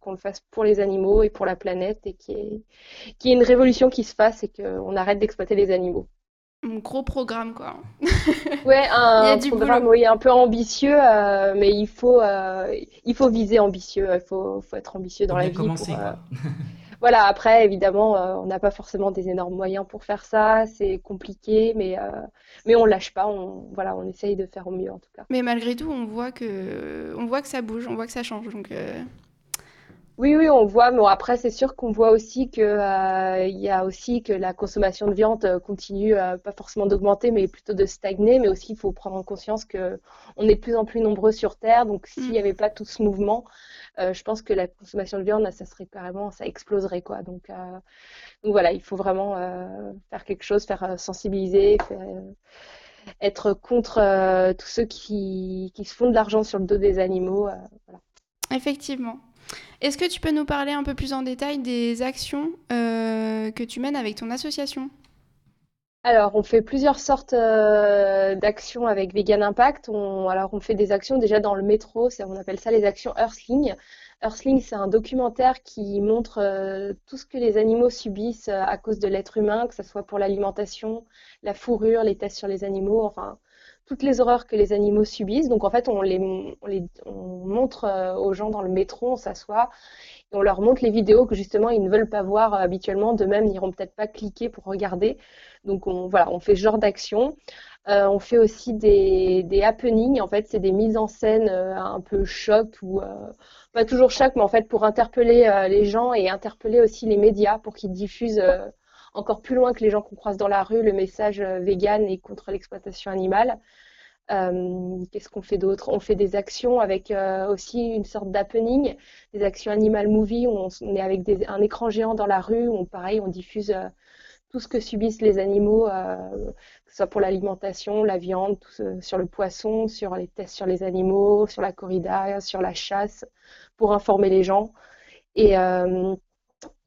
qu'on le fasse pour les animaux et pour la planète, et qu'il y, ait une révolution qui se fasse et qu'on arrête d'exploiter les animaux. Un gros programme, quoi. ouais, un programme oui, un peu ambitieux, mais il faut, il faut viser ambitieux, il faut, faut être ambitieux dans la vie. Commencer, quoi. voilà, après, évidemment, euh, on n'a pas forcément des énormes moyens pour faire ça, c'est compliqué, mais, euh, mais on lâche pas, on, voilà, on essaye de faire au mieux en tout cas. Mais malgré tout, on voit que, on voit que ça bouge, on voit que ça change. Donc, euh. Oui, oui, on voit, mais après, c'est sûr qu'on voit aussi que il y a aussi que la consommation de viande continue pas forcément d'augmenter, mais plutôt de stagner. Mais aussi, il faut prendre en conscience que on est de plus en plus nombreux sur Terre, donc s'il n'y mm. avait pas tout ce mouvement, euh, je pense que la consommation de viande, ça serait carrément, ça exploserait quoi. Donc, euh, donc voilà, il faut vraiment euh, faire quelque chose, faire sensibiliser, être contre tous ceux qui, qui, se font de l'argent sur le dos des animaux. Voilà. Effectivement. Est-ce que tu peux nous parler un peu plus en détail des actions que tu mènes avec ton association? Alors, on fait plusieurs sortes euh, d'actions avec Vegan Impact. On, alors, on fait des actions déjà dans le métro, on appelle ça les actions Earthling. Earthling, c'est un documentaire qui montre euh, tout ce que les animaux subissent euh, à cause de l'être humain, que ce soit pour l'alimentation, la fourrure, les tests sur les animaux, toutes les horreurs que les animaux subissent. Donc, en fait, on les, on les on montre aux gens dans le métro, on s'assoit on leur montre les vidéos que justement ils ne veulent pas voir habituellement, de même ils n'iront peut-être pas cliquer pour regarder. Donc on, voilà, on fait genre d'action. Euh, on fait aussi des, happenings, en fait c'est des mises en scène euh, un peu choc ou euh, pas toujours choc, mais en fait pour interpeller les gens et interpeller aussi les médias pour qu'ils diffusent encore plus loin que les gens qu'on croise dans la rue le message vegan et contre l'exploitation animale. Euh, qu'est-ce qu'on fait d'autre? On fait des actions avec euh, aussi une sorte d'happening, des actions animal movie. Où on, est avec un écran géant dans la rue où, on, pareil, on diffuse euh, tout ce que subissent les animaux, que ce soit pour l'alimentation, la viande, sur le poisson, sur les tests sur les animaux, sur la corrida, sur la chasse, pour informer les gens. Et,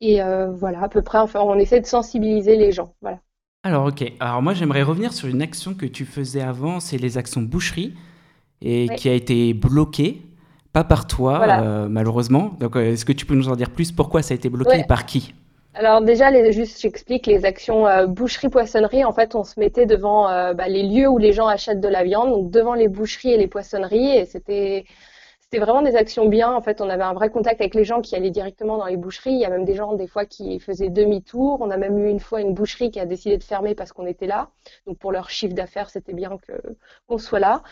et voilà, à peu près, enfin, on essaie de sensibiliser les gens. Voilà. Alors, ok. Alors, moi, j'aimerais revenir sur une action que tu faisais avant, c'est les actions boucherie, et qui a été bloquée, pas par toi, euh, malheureusement. Donc, euh, est-ce que tu peux nous en dire plus? Pourquoi ça a été bloqué et par qui? Alors déjà, les, juste j'explique les actions euh, boucherie-poissonnerie. En fait, on se mettait devant bah, les lieux où les gens achètent de la viande, donc devant les boucheries et les poissonneries, et c'était c'était vraiment des actions bien. En fait, on avait un vrai contact avec les gens qui allaient directement dans les boucheries. Il y a même des gens, des fois, qui faisaient demi-tour. On a même eu une fois une boucherie qui a décidé de fermer parce qu'on était là. Donc, pour leur chiffre d'affaires, c'était bien qu'on soit là.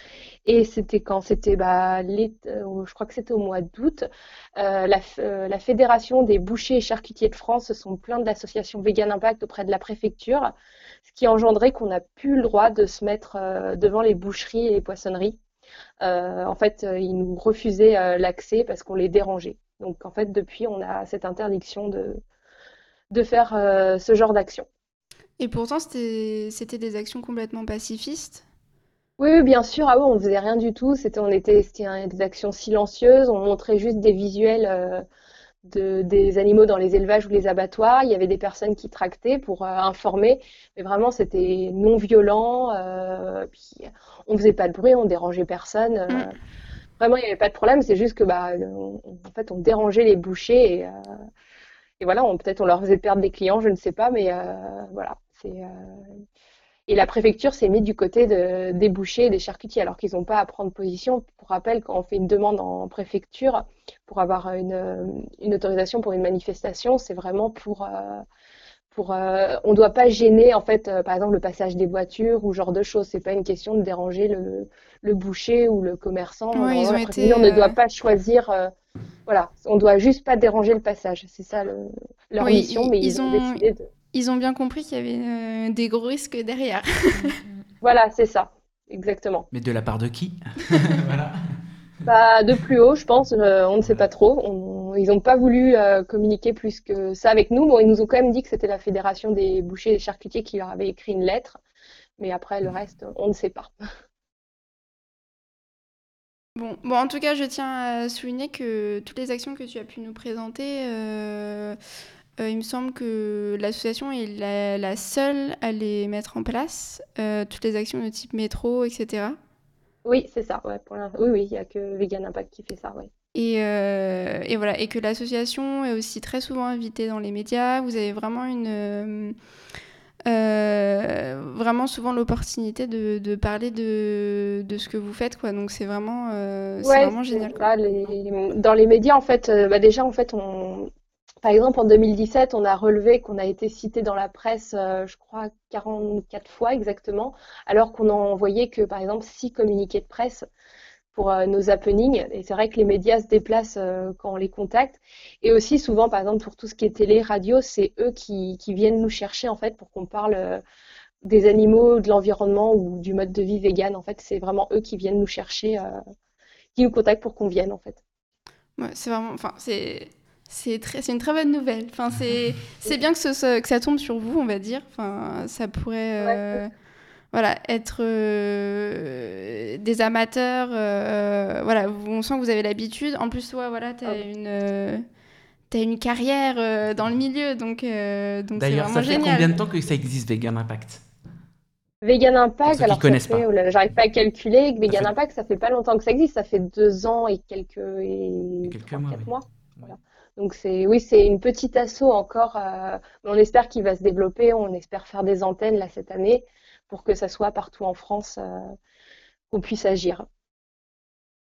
Et c'était quand C'était, bah, euh, je crois que c'était au mois d'août. Euh, la, euh, la, Fédération des bouchers et charcutiers de France se sont plaintes d'associations Vegan Impact auprès de la préfecture, ce qui a engendré qu'on n'a plus le droit de se mettre devant les boucheries et les poissonneries. Euh, en fait, euh, ils nous refusaient euh, l'accès parce qu'on les dérangeait. Donc en fait, depuis, on a cette interdiction de, de faire ce genre d'action. Et pourtant, c'était des actions complètement pacifistes? Oui, bien sûr. Ah oui, on faisait rien du tout. C'était, on était, des actions silencieuses. On montrait juste des visuels de, des animaux dans les élevages ou les abattoirs. Il y avait des personnes qui tractaient pour informer, mais vraiment c'était non violent. Euh, puis on faisait pas de bruit, on dérangeait personne. Euh, mm. Vraiment, il n'y avait pas de problème. C'est juste que, bah, en fait, on dérangeait les bouchers et, euh, et voilà, peut-être on leur faisait perdre des clients, je ne sais pas, mais euh, voilà. C'est et la préfecture s'est mise du côté de, des bouchers et des charcutiers, alors qu'ils n'ont pas à prendre position. Pour rappel, quand on fait une demande en préfecture pour avoir une, une autorisation pour une manifestation, c'est vraiment pour pour, euh, on ne doit pas gêner en fait, euh, par exemple le passage des voitures ou genre de choses. C'est pas une question de déranger le, le boucher ou le commerçant. on ne doit euh, pas choisir. voilà, on doit juste pas déranger le passage. C'est ça leur mission, mais ils, ont, décidé de. Ils ont bien compris qu'il y avait des gros risques derrière. voilà, c'est ça, exactement. Mais de la part de qui voilà. Bah, de plus haut, je pense. Euh, on ne sait pas trop. ils n'ont pas voulu euh, communiquer plus que ça avec nous. Bon, ils nous ont quand même dit que c'était la fédération des bouchers et des charcutiers qui leur avait écrit une lettre. Mais après, le reste, on ne sait pas. Bon, bon, en tout cas, je tiens à souligner que toutes les actions que tu as pu nous présenter, euh, il me semble que l'association est la, la seule à les mettre en place, euh, toutes les actions de type métro, etc. Oui, c'est ça. Ouais, pour l'instant. oui, oui, il n'y a que Vegan Impact qui fait ça. Ouais. Et, euh, et voilà, et que l'association est aussi très souvent invitée dans les médias. Vous avez vraiment une, vraiment souvent l'opportunité de, de parler de, de ce que vous faites, quoi. Donc c'est vraiment, c'est Ouais, vraiment génial, quoi. ça, les- Dans les médias, en fait, bah déjà, en fait, on... par exemple, en 2017, on a relevé qu'on a été cité dans la presse, euh, je crois, 44 fois exactement, alors qu'on n'a envoyé que, par exemple, 6 communiqués de presse pour euh, nos happenings. Et c'est vrai que les médias se déplacent euh, quand on les contacte. Et aussi, souvent, par exemple, pour tout ce qui est télé, radio, c'est eux qui, qui viennent nous chercher, en fait, pour qu'on parle des animaux, de l'environnement ou du mode de vie vegan. En fait, c'est vraiment eux qui viennent nous chercher, qui nous contactent pour qu'on vienne, en fait. Ouais, c'est vraiment, enfin, c'est, c'est très, c'est une très bonne nouvelle. Enfin, c'est, c'est bien que, ce, que ça tombe sur vous, on va dire. Enfin, ça pourrait, euh, voilà, être euh, des amateurs. euh, voilà, on sent que vous avez l'habitude. En plus, toi, voilà, Ah une, euh, t'as une carrière euh, dans le milieu, donc, euh, D'ailleurs, ça fait génial. combien de temps que ça existe Vegan Impact? Vegan Impact, alors fait, pas. oh j'arrive pas à calculer. Vegan fait- Impact, ça fait pas longtemps que ça existe, ça fait deux ans et quelques, et Quelques mois, quatre oui. mois. Voilà. Donc c'est, oui, c'est une petite asso encore, euh, mais on espère qu'il va se développer. On espère faire des antennes là cette année pour que ça soit partout en France, euh, qu'on puisse agir.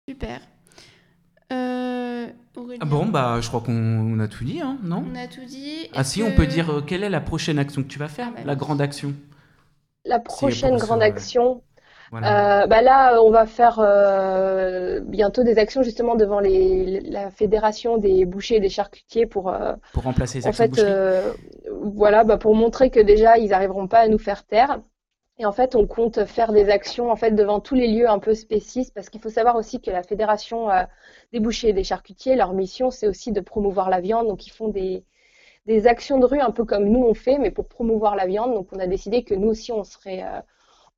Super. Euh, Ah bon, bah, je crois qu'on on a tout dit, hein, non? On a tout dit. Ah Est-ce si, on peut dire euh, quelle est la prochaine action que tu vas faire, Ah bah la grande action. La prochaine grande ça, ouais. action, Voilà. Euh, bah là, on va faire euh, bientôt des actions justement devant les, la Fédération des bouchers et des charcutiers pour, euh, pour remplacer les en actions fait, voilà, bah pour montrer que déjà ils n'arriveront pas à nous faire taire. Et en fait, on compte faire des actions en fait devant tous les lieux un peu spécistes parce qu'il faut savoir aussi que la Fédération des bouchers et des charcutiers, leur mission, c'est aussi de promouvoir la viande. Donc, ils font des, des actions de rue un peu comme nous on fait, mais pour promouvoir la viande. Donc, on a décidé que nous aussi, on serait,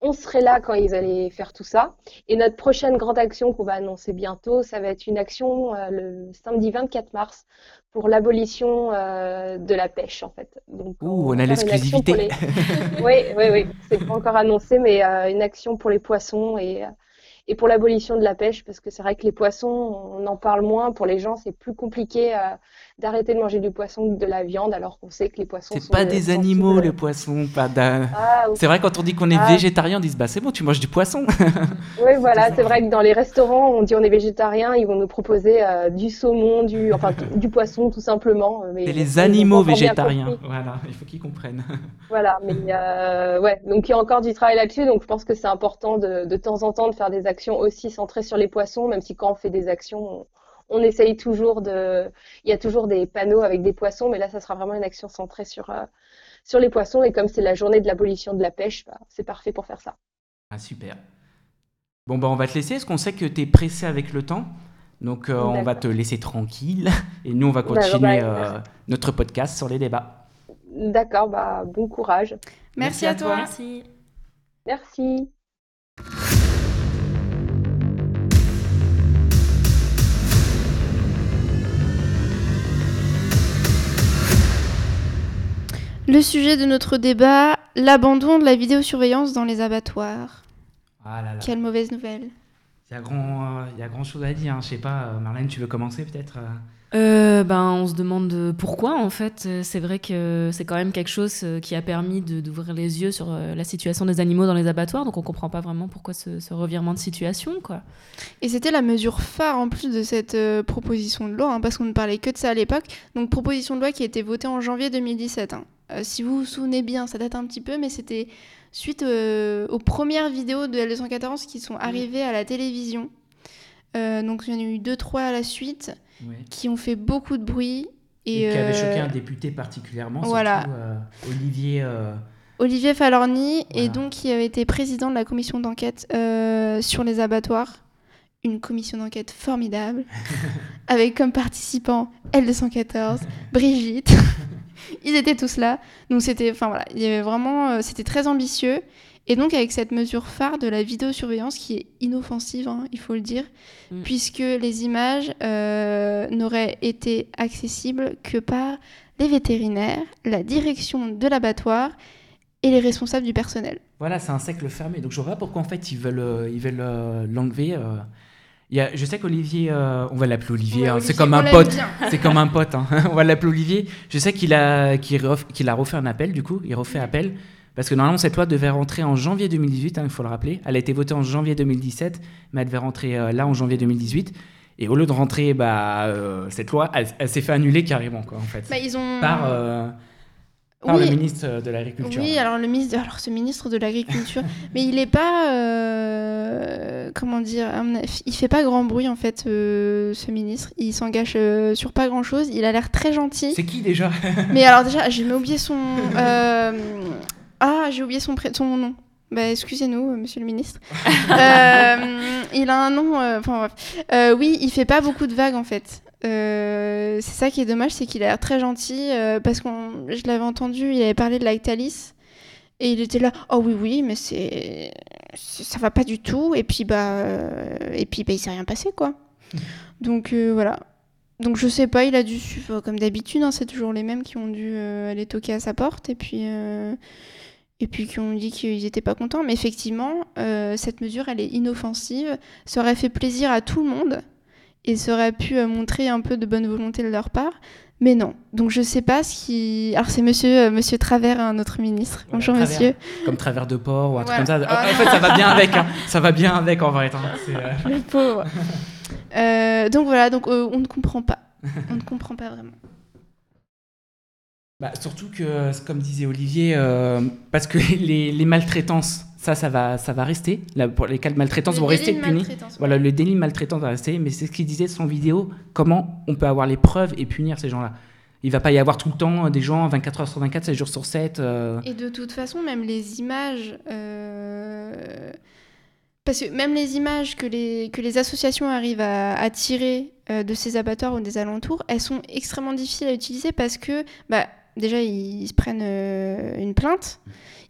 on serait là quand ils allaient faire tout ça. Et notre prochaine grande action qu'on va annoncer bientôt, ça va être une action euh, le samedi 24 mars pour l'abolition euh, de la pêche, en fait. Donc, Ouh, on va a l'exclusivité. les- Oui, oui, oui. C'est pas encore annoncé, mais euh, une action pour les poissons et, et pour l'abolition de la pêche, parce que c'est vrai que les poissons, on en parle moins. Pour les gens, c'est plus compliqué d'arrêter de manger du poisson que de la viande, alors qu'on sait que les poissons C'est sont pas euh, des animaux, les poissons, pas d'un. Ah, C'est vrai, quand on dit qu'on est Ah. végétarien, on dit bah c'est bon, tu manges du poisson. Oui, voilà, c'est vrai que dans les restaurants, on dit on est végétarien, ils vont nous proposer euh, du saumon, du, enfin, du poisson tout simplement. euh, Mais C'est les animaux végétariens. Voilà, il faut qu'ils comprennent. Voilà, mais euh, ouais, donc il y a encore du travail là-dessus, donc je pense que c'est important de, de temps en temps de faire des actions aussi centrées sur les poissons, même si quand on fait des actions, on, on essaye toujours de, il y a toujours des panneaux avec des poissons, mais là, ça sera vraiment une action centrée sur, euh, sur les poissons, et comme c'est la journée de l'abolition de la pêche, bah, c'est parfait pour faire ça. Ah super. Bon bah on va te laisser, parce qu'on sait que tu es pressé avec le temps. Donc euh, on va D'accord. te laisser tranquille et nous on va D'accord, continuer bah, euh, notre podcast sur les débats. D'accord, bah, bon courage. Merci, Merci à à toi. Merci. Merci. Le sujet de notre débat, l'abandon de la vidéosurveillance dans les abattoirs. Ah là là. Quelle mauvaise nouvelle. Il y a grand, euh, il y a grand chose à dire. hein. Je sais pas, euh, Marlène, tu veux commencer peut-être euh Euh, ben, on se demande pourquoi en fait. Euh, C'est vrai que c'est quand même quelque chose euh, qui a permis d'ouvrir les yeux sur euh, la situation des animaux dans les abattoirs, donc on comprend pas vraiment pourquoi ce, ce revirement de situation, quoi. Et c'était la mesure phare en plus de cette euh, proposition de loi, hein, parce qu'on ne parlait que de ça à l'époque. Donc proposition de loi qui a été votée en janvier 2017. hein. Euh, si vous vous souvenez bien, ça date un petit peu, mais c'était suite euh, aux premières vidéos de L214 qui sont arrivées à la télévision. Euh, donc il y en a eu deux, trois à la suite Qui ont fait beaucoup de bruit. Et, Et, qui avait euh, choqué un député particulièrement, voilà. surtout euh, Olivier. euh, Olivier Falorni, et donc qui avait été président de la commission d'enquête euh, sur les abattoirs. Une commission d'enquête formidable, avec comme participants L214, Brigitte. Ils étaient tous là. Donc c'était, enfin voilà, il y avait vraiment, euh, c'était très ambitieux. Et donc avec cette mesure phare de la vidéosurveillance qui est inoffensive, hein, il faut le dire, Mm. puisque les images euh, n'auraient été accessibles que par les vétérinaires, la direction de l'abattoir et les responsables du personnel. Voilà, c'est un cercle fermé. Donc je vois pas pourquoi en fait ils veulent euh, ils veulent euh, l'enlever. euh. Il y a, je sais qu'Olivier, euh, on va l'appeler Olivier, Ouais, hein, Olivier, c'est comme un pote, c'est comme un pote. on va l'appeler Olivier. Je sais qu'il a qu'il a refait un appel du coup, il refait appel parce que normalement cette loi devait rentrer en janvier 2018, hein, il faut le rappeler. Elle a été votée en janvier 2017, mais elle devait rentrer euh, là en janvier 2018. Et au lieu de rentrer, bah, euh, cette loi, elle, elle s'est fait annuler carrément quoi en fait. Bah, ils ont... par euh, par Oui. le ministre de l'Agriculture. Oui, alors le ministre, alors ce ministre de l'agriculture, mais il est pas, comment dire, il fait pas grand bruit en fait, ce ministre. Il s'engage sur pas grand chose. Il a l'air très gentil. C'est qui déjà? Mais alors déjà, j'ai oublié son, ah, j'ai oublié son pré- son nom. Bah, excusez-nous, euh, monsieur le ministre. Euh, il a un nom. euh, Enfin bref. Oui, il fait pas beaucoup de vagues en fait. C'est ça qui est dommage, c'est qu'il a l'air très gentil parce que je l'avais entendu, il avait parlé de Lactalis et il était là. Oh oui oui, mais c'est ça va pas du tout. Et puis bah et puis bah il s'est rien passé quoi. Donc euh, voilà. Donc je sais pas, il a dû suivre comme d'habitude. hein, c'est toujours les mêmes qui ont dû euh, aller toquer à sa porte et puis euh, et puis qui ont dit qu'ils n'étaient pas contents. Mais effectivement, euh, cette mesure, elle est inoffensive. Ça aurait fait plaisir à tout le monde et ça aurait pu euh, montrer un peu de bonne volonté de leur part. Mais non. Donc je sais pas ce qui. Alors c'est monsieur, euh, monsieur Travers, un autre ministre. Bonjour Travers. monsieur. comme travers de porc ou un truc comme ça. Ah. En fait, ça va bien avec. hein. Ça va bien avec en vrai. hein. Euh, Le pauvre. Euh, donc voilà, donc on ne comprend pas. On ne comprend pas vraiment. Bah, surtout que, euh, comme disait Olivier, euh, parce que les, les maltraitances, ça, ça va, ça va rester. Là, pour les cas de maltraitance vont rester punis. Voilà, le délit de maltraitance va rester, mais c'est ce qu'il disait son vidéo, comment on peut avoir les preuves et punir ces gens-là. Il va pas y avoir tout le temps des gens 24 heures sur 24, 7 jours sur 7. euh, Et de toute façon, même les images. euh, Parce que même les images que les, que les associations arrivent à, à tirer euh, de ces abattoirs ou des alentours, elles sont extrêmement difficiles à utiliser parce que, bah, déjà, ils, se prennent euh, une plainte.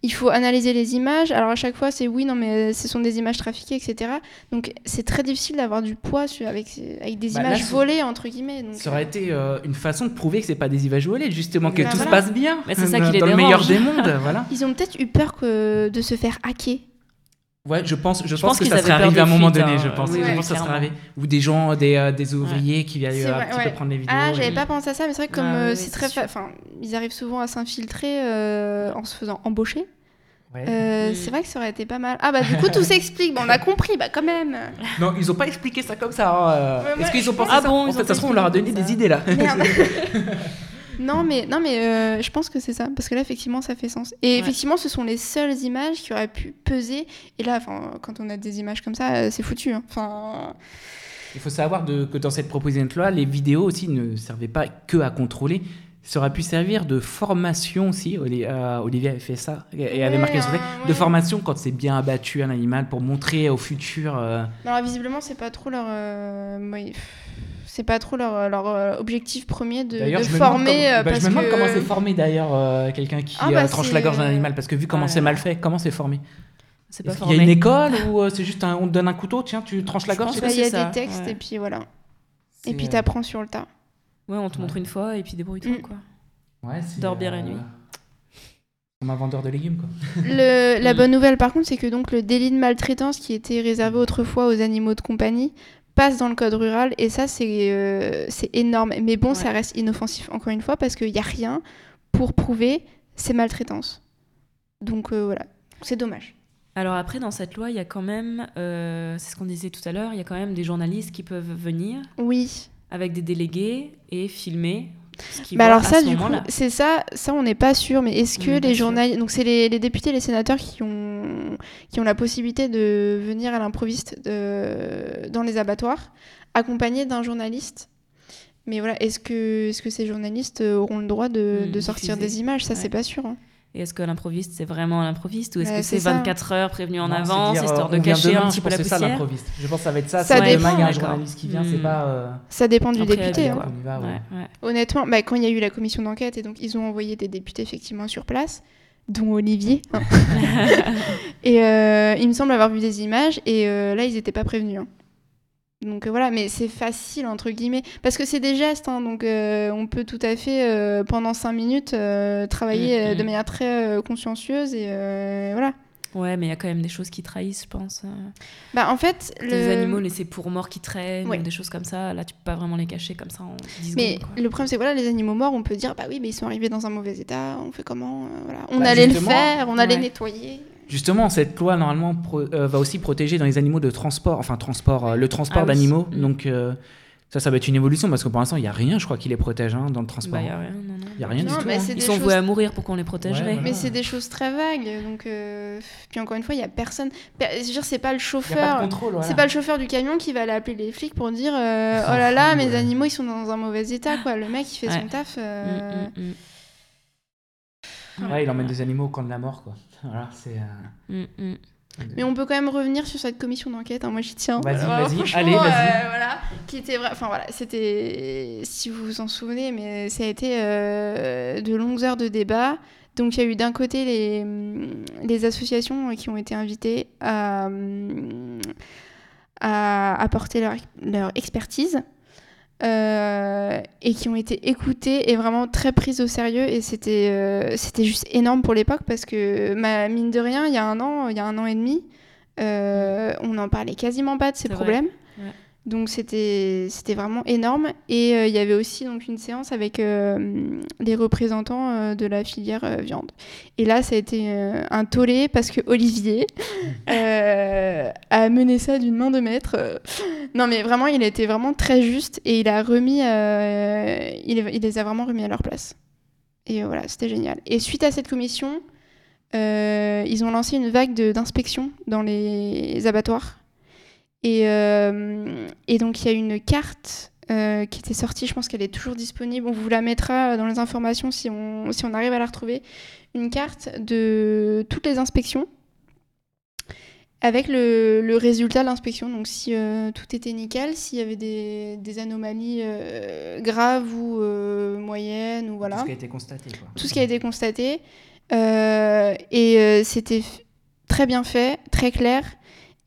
Il faut analyser les images. Alors à chaque fois, c'est oui, non, mais ce sont des images trafiquées, etc. Donc c'est très difficile d'avoir du poids sur- avec, avec des Bah, images volées, entre guillemets. Donc, Ça aurait été euh, une façon de prouver que c'est pas des images volées, justement, que Bah, tout voilà. se passe bien. Mais c'est ça dans- qui les Dans le meilleur des mondes, voilà. Ils ont peut-être eu peur que de se faire hacker. Ouais, je pense, je, Je pense, pense que ça serait arrivé à un moment donné, hein. je pense. Oui, je oui, pense que ça serait clairement. arrivé. Ou des gens, des, euh, des ouvriers qui viennent euh, un vrai, petit ouais. peu prendre les vidéos. Ah, j'avais et- pas pensé à ça, mais c'est vrai que comme Ah, euh, c'est très, enfin, ils arrivent souvent à s'infiltrer euh, en se faisant embaucher. Ouais. Euh. C'est vrai que ça aurait été pas mal. Ah bah du coup tout s'explique. Bon, on a compris, bah quand même. Non, ils ont pas expliqué ça comme ça. hein, euh. Est-ce qu'ils ont pensé pense- ça Ah bon, ça se trouve, on leur a donné des idées là. Merde. non mais non mais euh, je pense que c'est ça parce que là effectivement ça fait sens. Et Ouais. effectivement ce sont les seules images qui auraient pu peser. Et là, quand on a des images comme ça, euh, c'est foutu. hein. Il faut savoir de- que dans cette proposition de loi, les vidéos aussi ne servaient pas que à contrôler. Ça aurait pu servir de formation aussi. Euh, Olivier avait fait ça et avait Ouais, marqué sur le hein, De ouais. formation quand c'est bien abattu un animal pour montrer au futur. euh, Alors visiblement c'est pas trop leur. euh, C'est pas trop leur, leur euh, objectif premier de, D'ailleurs, de je former. comment- euh, bah, je parce me demande que- comment c'est formé d'ailleurs euh, quelqu'un qui Ah, bah, euh, tranche la gorge d'un animal parce que vu comment Ouais. c'est mal fait, comment c'est formé? C'est pas Est-ce qu'il y a formé. une école ou euh, c'est juste un, on te donne un couteau, tiens, tu tranches la Je gorge il y a ça, des textes ouais. et puis voilà. Et puis t'apprends sur le tas. Ouais, on te montre Ouais. une fois et puis débrouille-toi, Mm. quoi. Ouais, c'est, Dors bien la nuit. Comme un vendeur de légumes, quoi. Le- la Mm. bonne nouvelle par contre, c'est que donc le délit de maltraitance qui était réservé autrefois aux animaux de compagnie passe dans le code rural et ça c'est euh, c'est énorme. Mais bon, ça reste inoffensif encore une fois parce qu'il n'y a rien pour prouver ces maltraitances. Donc euh, voilà, c'est dommage. Alors après, dans cette loi, il y a quand même, euh, c'est ce qu'on disait tout à l'heure, il y a quand même des journalistes qui peuvent venir Oui. avec des délégués et filmer ce qu'ils Bah alors ça ce du coup, c'est ça, ça on n'est pas sûr, mais est-ce que les journalistes, donc c'est les, les députés, les sénateurs qui ont qui ont la possibilité de venir à l'improviste dans les abattoirs, accompagnés d'un journaliste. Mais voilà, est-ce que est-ce que ces journalistes auront le droit de, Hmm, de sortir diffuser. des images? Ça c'est pas sûr. hein. Et est-ce que l'improviste, c'est vraiment l'improviste ou est-ce Ouais, que c'est c'est ça. 24 heures prévenues en Non, avance, dire, histoire euh, de cacher demain, un petit peu la que c'est ça poussière l'improviste. Je pense que ça va être ça. Ça demain il y a un dépend, journaliste qui vient, d'accord. c'est pas. euh, Ça dépend du Après, député. elle hein. quoi. on y va, ouais. Ouais, ouais. Honnêtement, bah, quand il y a eu la commission d'enquête et donc ils ont envoyé des députés effectivement sur place, dont Olivier. hein. et euh, il me semble avoir vu des images et euh, là, ils n'étaient pas prévenus. hein. Donc euh, voilà, mais c'est facile entre guillemets parce que c'est des gestes, hein, donc euh, on peut tout à fait euh, pendant cinq minutes euh, travailler Mm, de mm. manière très consciencieuse et euh, voilà. Ouais, mais il y a quand même des choses qui trahissent, je pense. euh. Bah en fait, Des le... animaux laissés pour morts qui traînent, Ouais. ou des choses comme ça. Là, tu peux pas vraiment les cacher comme ça en 10 Mais secondes. le problème, c'est que voilà, les animaux morts, on peut dire, bah oui, mais ils sont arrivés dans un mauvais état, on fait comment euh, voilà. On Bah, allait le faire, on allait ouais. nettoyer. Justement, cette loi normalement pro- euh, va aussi protéger dans les animaux de transport, enfin transport, euh, le transport Ah d'animaux. Mm. Donc euh, ça, ça va être une évolution parce que pour l'instant, il y a rien, je crois, qui les protège hein, dans le transport. Bah, y a rien, non, non. Il y a rien Non, du tout. mais hein. c'est Ils des sont choses- voués à mourir pour qu'on les protégerait. Ouais, voilà. Mais c'est des choses très vagues, donc euh, puis encore une fois, il y a personne. per- Je veux dire, c'est pas le Il chauffeur. voilà. C'est pas le chauffeur du camion qui va aller appeler les flics pour dire euh, oh là là mes Ouais. animaux ils sont dans un mauvais état quoi le mec il fait Ouais. son taf euh, Mm, mm, Ouais, il emmène des animaux au camp de la mort, quoi. Voilà, c'est. euh, mm, mm. Mais on peut quand même revenir sur cette commission d'enquête hein, moi j'y tiens. Vas-y, vas-y. Allez, vas-y. euh, voilà. Qui était enfin voilà c'était si vous vous en souvenez mais ça a été euh, de longues heures de débat. Donc il y a eu d'un côté les, les associations qui ont été invitées à, à apporter leur, leur expertise euh, et qui ont été écoutées et vraiment très prises au sérieux. Et c'était euh, c'était juste énorme pour l'époque parce que ma mine de rien il y a un an il y a un an et demi euh, on n'en parlait quasiment pas de ces problèmes. Ouais. Donc c'était vraiment énorme et euh, il y avait aussi donc une séance avec euh, les représentants euh, de la filière viande et là ça a été un tollé parce que Olivier a mené ça d'une main de maître non, mais vraiment, il a été vraiment très juste et il a remis, il, il les a vraiment remis à leur place. Et voilà, c'était génial. Et suite à cette commission, ils ont lancé une vague d'inspection dans les abattoirs. Et, euh, et donc, il y a une carte euh, qui était sortie, je pense qu'elle est toujours disponible. On vous la mettra dans les informations si on, si on arrive à la retrouver. Une carte de toutes les inspections avec le, le résultat de l'inspection. Donc, si euh, tout était nickel, s'il y avait des, des anomalies euh, graves ou euh, moyennes, ou voilà Tout ce qui a été constaté, quoi. tout ce qui a été constaté. Euh, et euh, c'était très bien fait, très clair.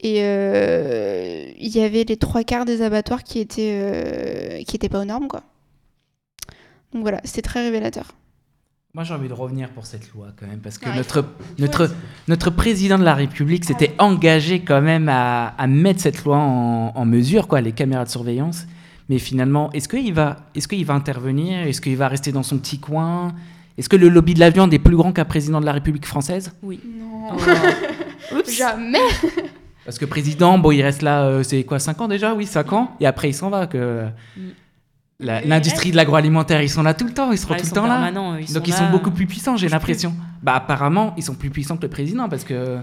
Et euh, il y avait les trois quarts des abattoirs qui étaient, euh, qui étaient pas aux normes, quoi. Donc voilà, c'était très révélateur. Moi, j'ai envie de revenir pour cette loi quand même, parce que Ouais, notre, notre, notre président de la République Ah s'était engagé quand même à, à mettre cette loi en, en mesure, quoi, les caméras de surveillance. Mais finalement, est-ce qu'il va, est qu'il va intervenir? Est-ce qu'il va rester dans son petit coin? Est-ce que le lobby de la viande est plus grand qu'un président de la République française? Oui. Non, Oh. Oups. jamais. Parce que président, bon, il reste là, euh, c'est quoi, 5 ans déjà? Oui, 5 ans. Et après, il s'en va. que Mm. L'industrie de l'agroalimentaire, ils sont là tout le temps. Ils seront Ah, ils tout le temps là. ils Donc sont ils sont beaucoup plus puissants, j'ai l'impression. Bah apparemment, ils sont plus puissants que le président parce que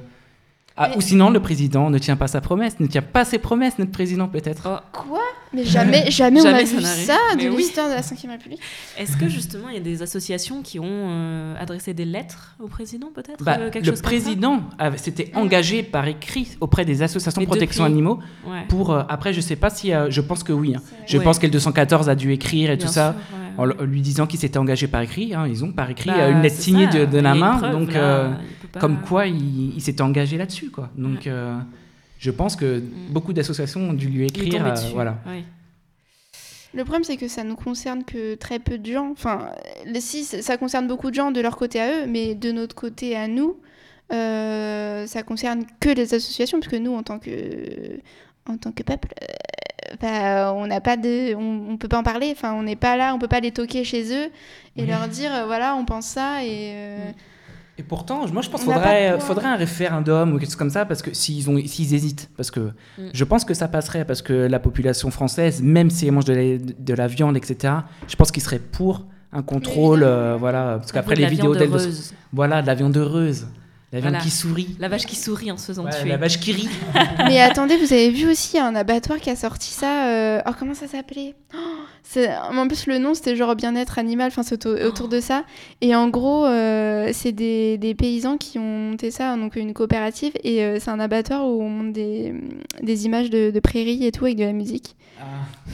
ah, Mais- ou sinon le président ne tient pas sa promesse, ne tient pas ses promesses, notre président peut-être. Oh. Quoi? Mais jamais, jamais, on a vu ça de oui. l'histoire de la 5 République. Est-ce que justement il y a des associations qui ont euh, adressé des lettres au président peut-être Bah, euh, quelque le chose comme ça? président s'était engagé par écrit auprès des associations de protection depuis- animaux Ouais. pour euh, après je sais pas si euh, je pense que oui. hein. Je Ouais. pense qu'elle 214 a dû écrire et Bien tout ça. ouais. En le- lui disant qu'il s'était engagé par écrit, hein, ils ont par écrit Bah, une lettre signée ça, de, de la main, preuve, donc euh, pas- comme quoi il, il s'était engagé là-dessus, quoi. Donc, euh, je pense que beaucoup d'associations ont dû lui écrire, euh, voilà. Ouais. Le problème, c'est que ça nous concerne que très peu de gens. Enfin, les- si, ça concerne beaucoup de gens de leur côté à eux, mais de notre côté à nous, euh, ça concerne que les associations, parce que nous, en tant que, en tant que peuple, euh, bah, on n'a pas de, on, on peut pas en parler. Enfin, on n'est pas là, on peut pas les toquer chez eux et Oui. leur dire, euh, voilà, on pense ça et. euh, Et pourtant, moi je pense qu'il faudrait, un référendum ou quelque chose comme ça, parce que s'ils hésitent, parce que Mm. je pense que ça passerait, parce que la population française, même si elle mange de la, de la viande, etc., je pense qu'ils seraient pour un contrôle, euh, voilà, parce qu'après les vidéos d'elle, voilà, de la viande heureuse, la viande Voilà. qui sourit, La vache qui sourit en se faisant Ouais, tuer. la vache qui rit. Mais attendez, vous avez vu aussi un abattoir qui a sorti ça. euh, Oh, comment ça s'appelait? Oh, C'est- En plus, le nom, c'était genre bien-être animal, enfin, c'est auto- autour de ça. Et en gros, euh, c'est des, des paysans qui ont monté ça, donc une coopérative. Et euh, c'est un abattoir où on monte des, des images de, de prairies et tout avec de la musique Ah.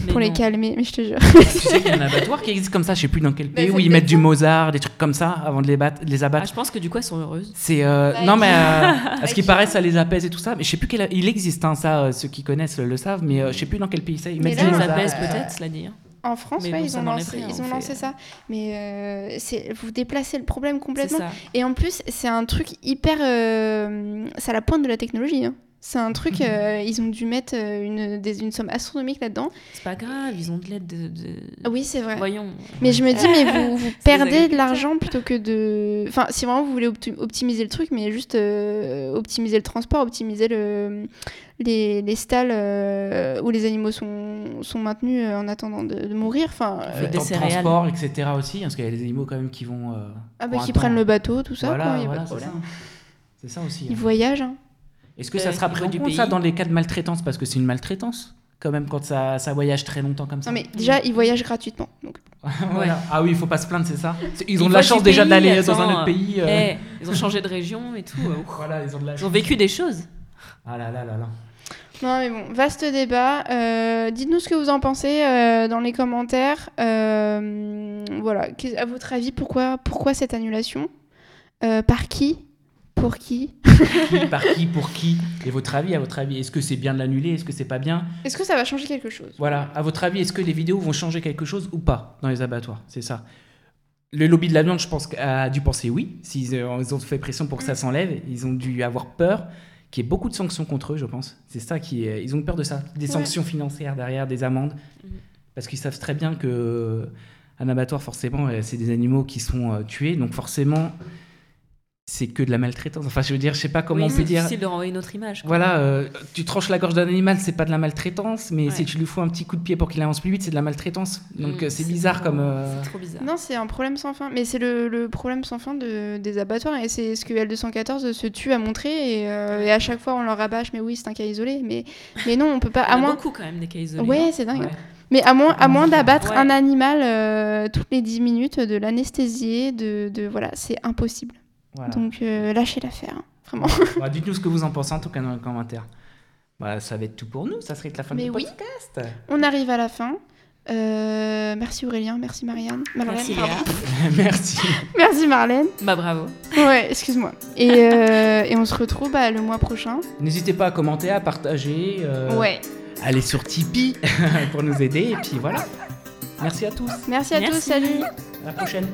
Pour les non. calmer, mais je te jure. tu sais qu'il y a un abattoir qui existe comme ça, je sais plus dans quel Bah, pays, où ils mettent du. Mozart, des trucs comme ça, avant de les, battre, de les Ah, abattre. je pense que du coup, elles sont heureuses. C'est euh, non mais euh, à ce qui paraît ça les apaise et tout ça mais je sais plus quel il existe hein, ça euh, ceux qui connaissent le savent mais euh, je sais plus dans quel pays ça ils Mais mettent les Mozart. apaise euh, peut-être, cela dit. hein. En France, ouais, bon, ils ont lancé, ils on ont lancé euh, ça. Mais euh, c'est vous déplacez le problème C'est complètement. ça. Et en plus, c'est un truc hyper. euh, c'est à la pointe de la technologie. hein. C'est un truc, euh, ils ont dû mettre euh, une, des- une somme astronomique là-dedans. C'est pas grave, ils ont de l'aide de. de- Ah Oui, c'est vrai. Voyons. Mais je me dis, mais vous, vous perdez de l'argent plutôt que de. Enfin, si vraiment vous voulez opti- optimiser le truc, mais juste euh, optimiser le transport, optimiser le, les, les stalles euh, où les animaux sont, sont maintenus en attendant de, de mourir. Enfin, céréales. transport etc aussi parce qu'il y a des animaux quand même qui vont euh, ah bah, qui prennent le bateau, tout ça, voilà, quoi, voilà, pas de c'est problème. ça c'est ça aussi Ils hein. voyagent. hein. Est-ce que Euh, ça sera pris en du compte ça pays. dans les cas de maltraitance parce que c'est une maltraitance quand même quand ça, ça voyage très longtemps comme ça Non, mais déjà, ils voyagent gratuitement. Donc, Voilà. ah oui il faut pas se plaindre c'est ça ils ont Ils de la chance déjà d'aller dans un autre pays euh, Eh, ils ont changé de région et tout. euh, voilà ils ont de la Ils chance ont vécu des choses. ah là là là là Non, mais bon, vaste débat. Euh, Dites-nous ce que vous en pensez euh, dans les commentaires. Euh, voilà, à votre avis, pourquoi, pourquoi cette annulation? Euh, Par qui? Pour qui qui, par qui, pour qui Et votre avis, à votre avis, est-ce que c'est bien de l'annuler Est-ce que c'est pas bien Est-ce que ça va changer quelque chose? Voilà, à votre avis, est-ce que les vidéos vont changer quelque chose ou pas dans les abattoirs? C'est ça. Le lobby de la viande, je pense, a dû penser oui. S'ils euh, ils ont fait pression pour que ça s'enlève, ils ont dû avoir peur qu'il y ait beaucoup de sanctions contre eux, je pense. C'est ça qui est... Ils ont peur de ça. Des Ouais. sanctions financières derrière, des amendes. Mhm. Parce qu'ils savent très bien que un abattoir, forcément, euh, c'est des animaux qui sont euh, tués. Donc forcément, c'est que de la maltraitance. Enfin, je veux dire, je sais pas comment Oui, on peut c'est dire... difficile de renvoyer une autre image. quoi. Voilà, euh, tu tranches la gorge d'un animal, c'est pas de la maltraitance, mais Ouais. si tu lui fous un petit coup de pied pour qu'il avance plus vite, c'est de la maltraitance. Donc Mm, euh, c'est bizarre comme. euh, C'est trop bizarre. Non, c'est un problème sans fin. Mais c'est le, le problème sans fin de, des abattoirs. Et c'est ce que L214 se tue à montrer. Et, euh, et à chaque fois, on leur rabâche, mais oui, c'est un cas isolé. Mais, mais non, on peut pas. Il y À a moins... beaucoup quand même des cas isolés. Ouais, c'est dingue. ouais. Mais à moins, à moins d'abattre Ouais. un animal euh, toutes les 10 minutes, de l'anesthésier, de, de voilà, c'est impossible. Voilà. Donc euh, lâchez l'affaire, hein, vraiment. Voilà, Dites-nous ce que vous en pensez en tout cas dans les commentaires. Voilà, ça va être tout pour nous, ça serait la fin Mais du oui. podcast. On arrive à la fin. Euh, merci Aurélien, merci Marianne. Marlène, Merci. Léa. Merci. Merci Marlène. Bah bravo. Ouais, excuse-moi. Et, euh, et on se retrouve bah, le mois prochain. N'hésitez pas à commenter, à partager, euh, Ouais. aller sur Tipeee pour nous aider, et puis voilà. Merci à tous, Merci à tous, salut. à la prochaine.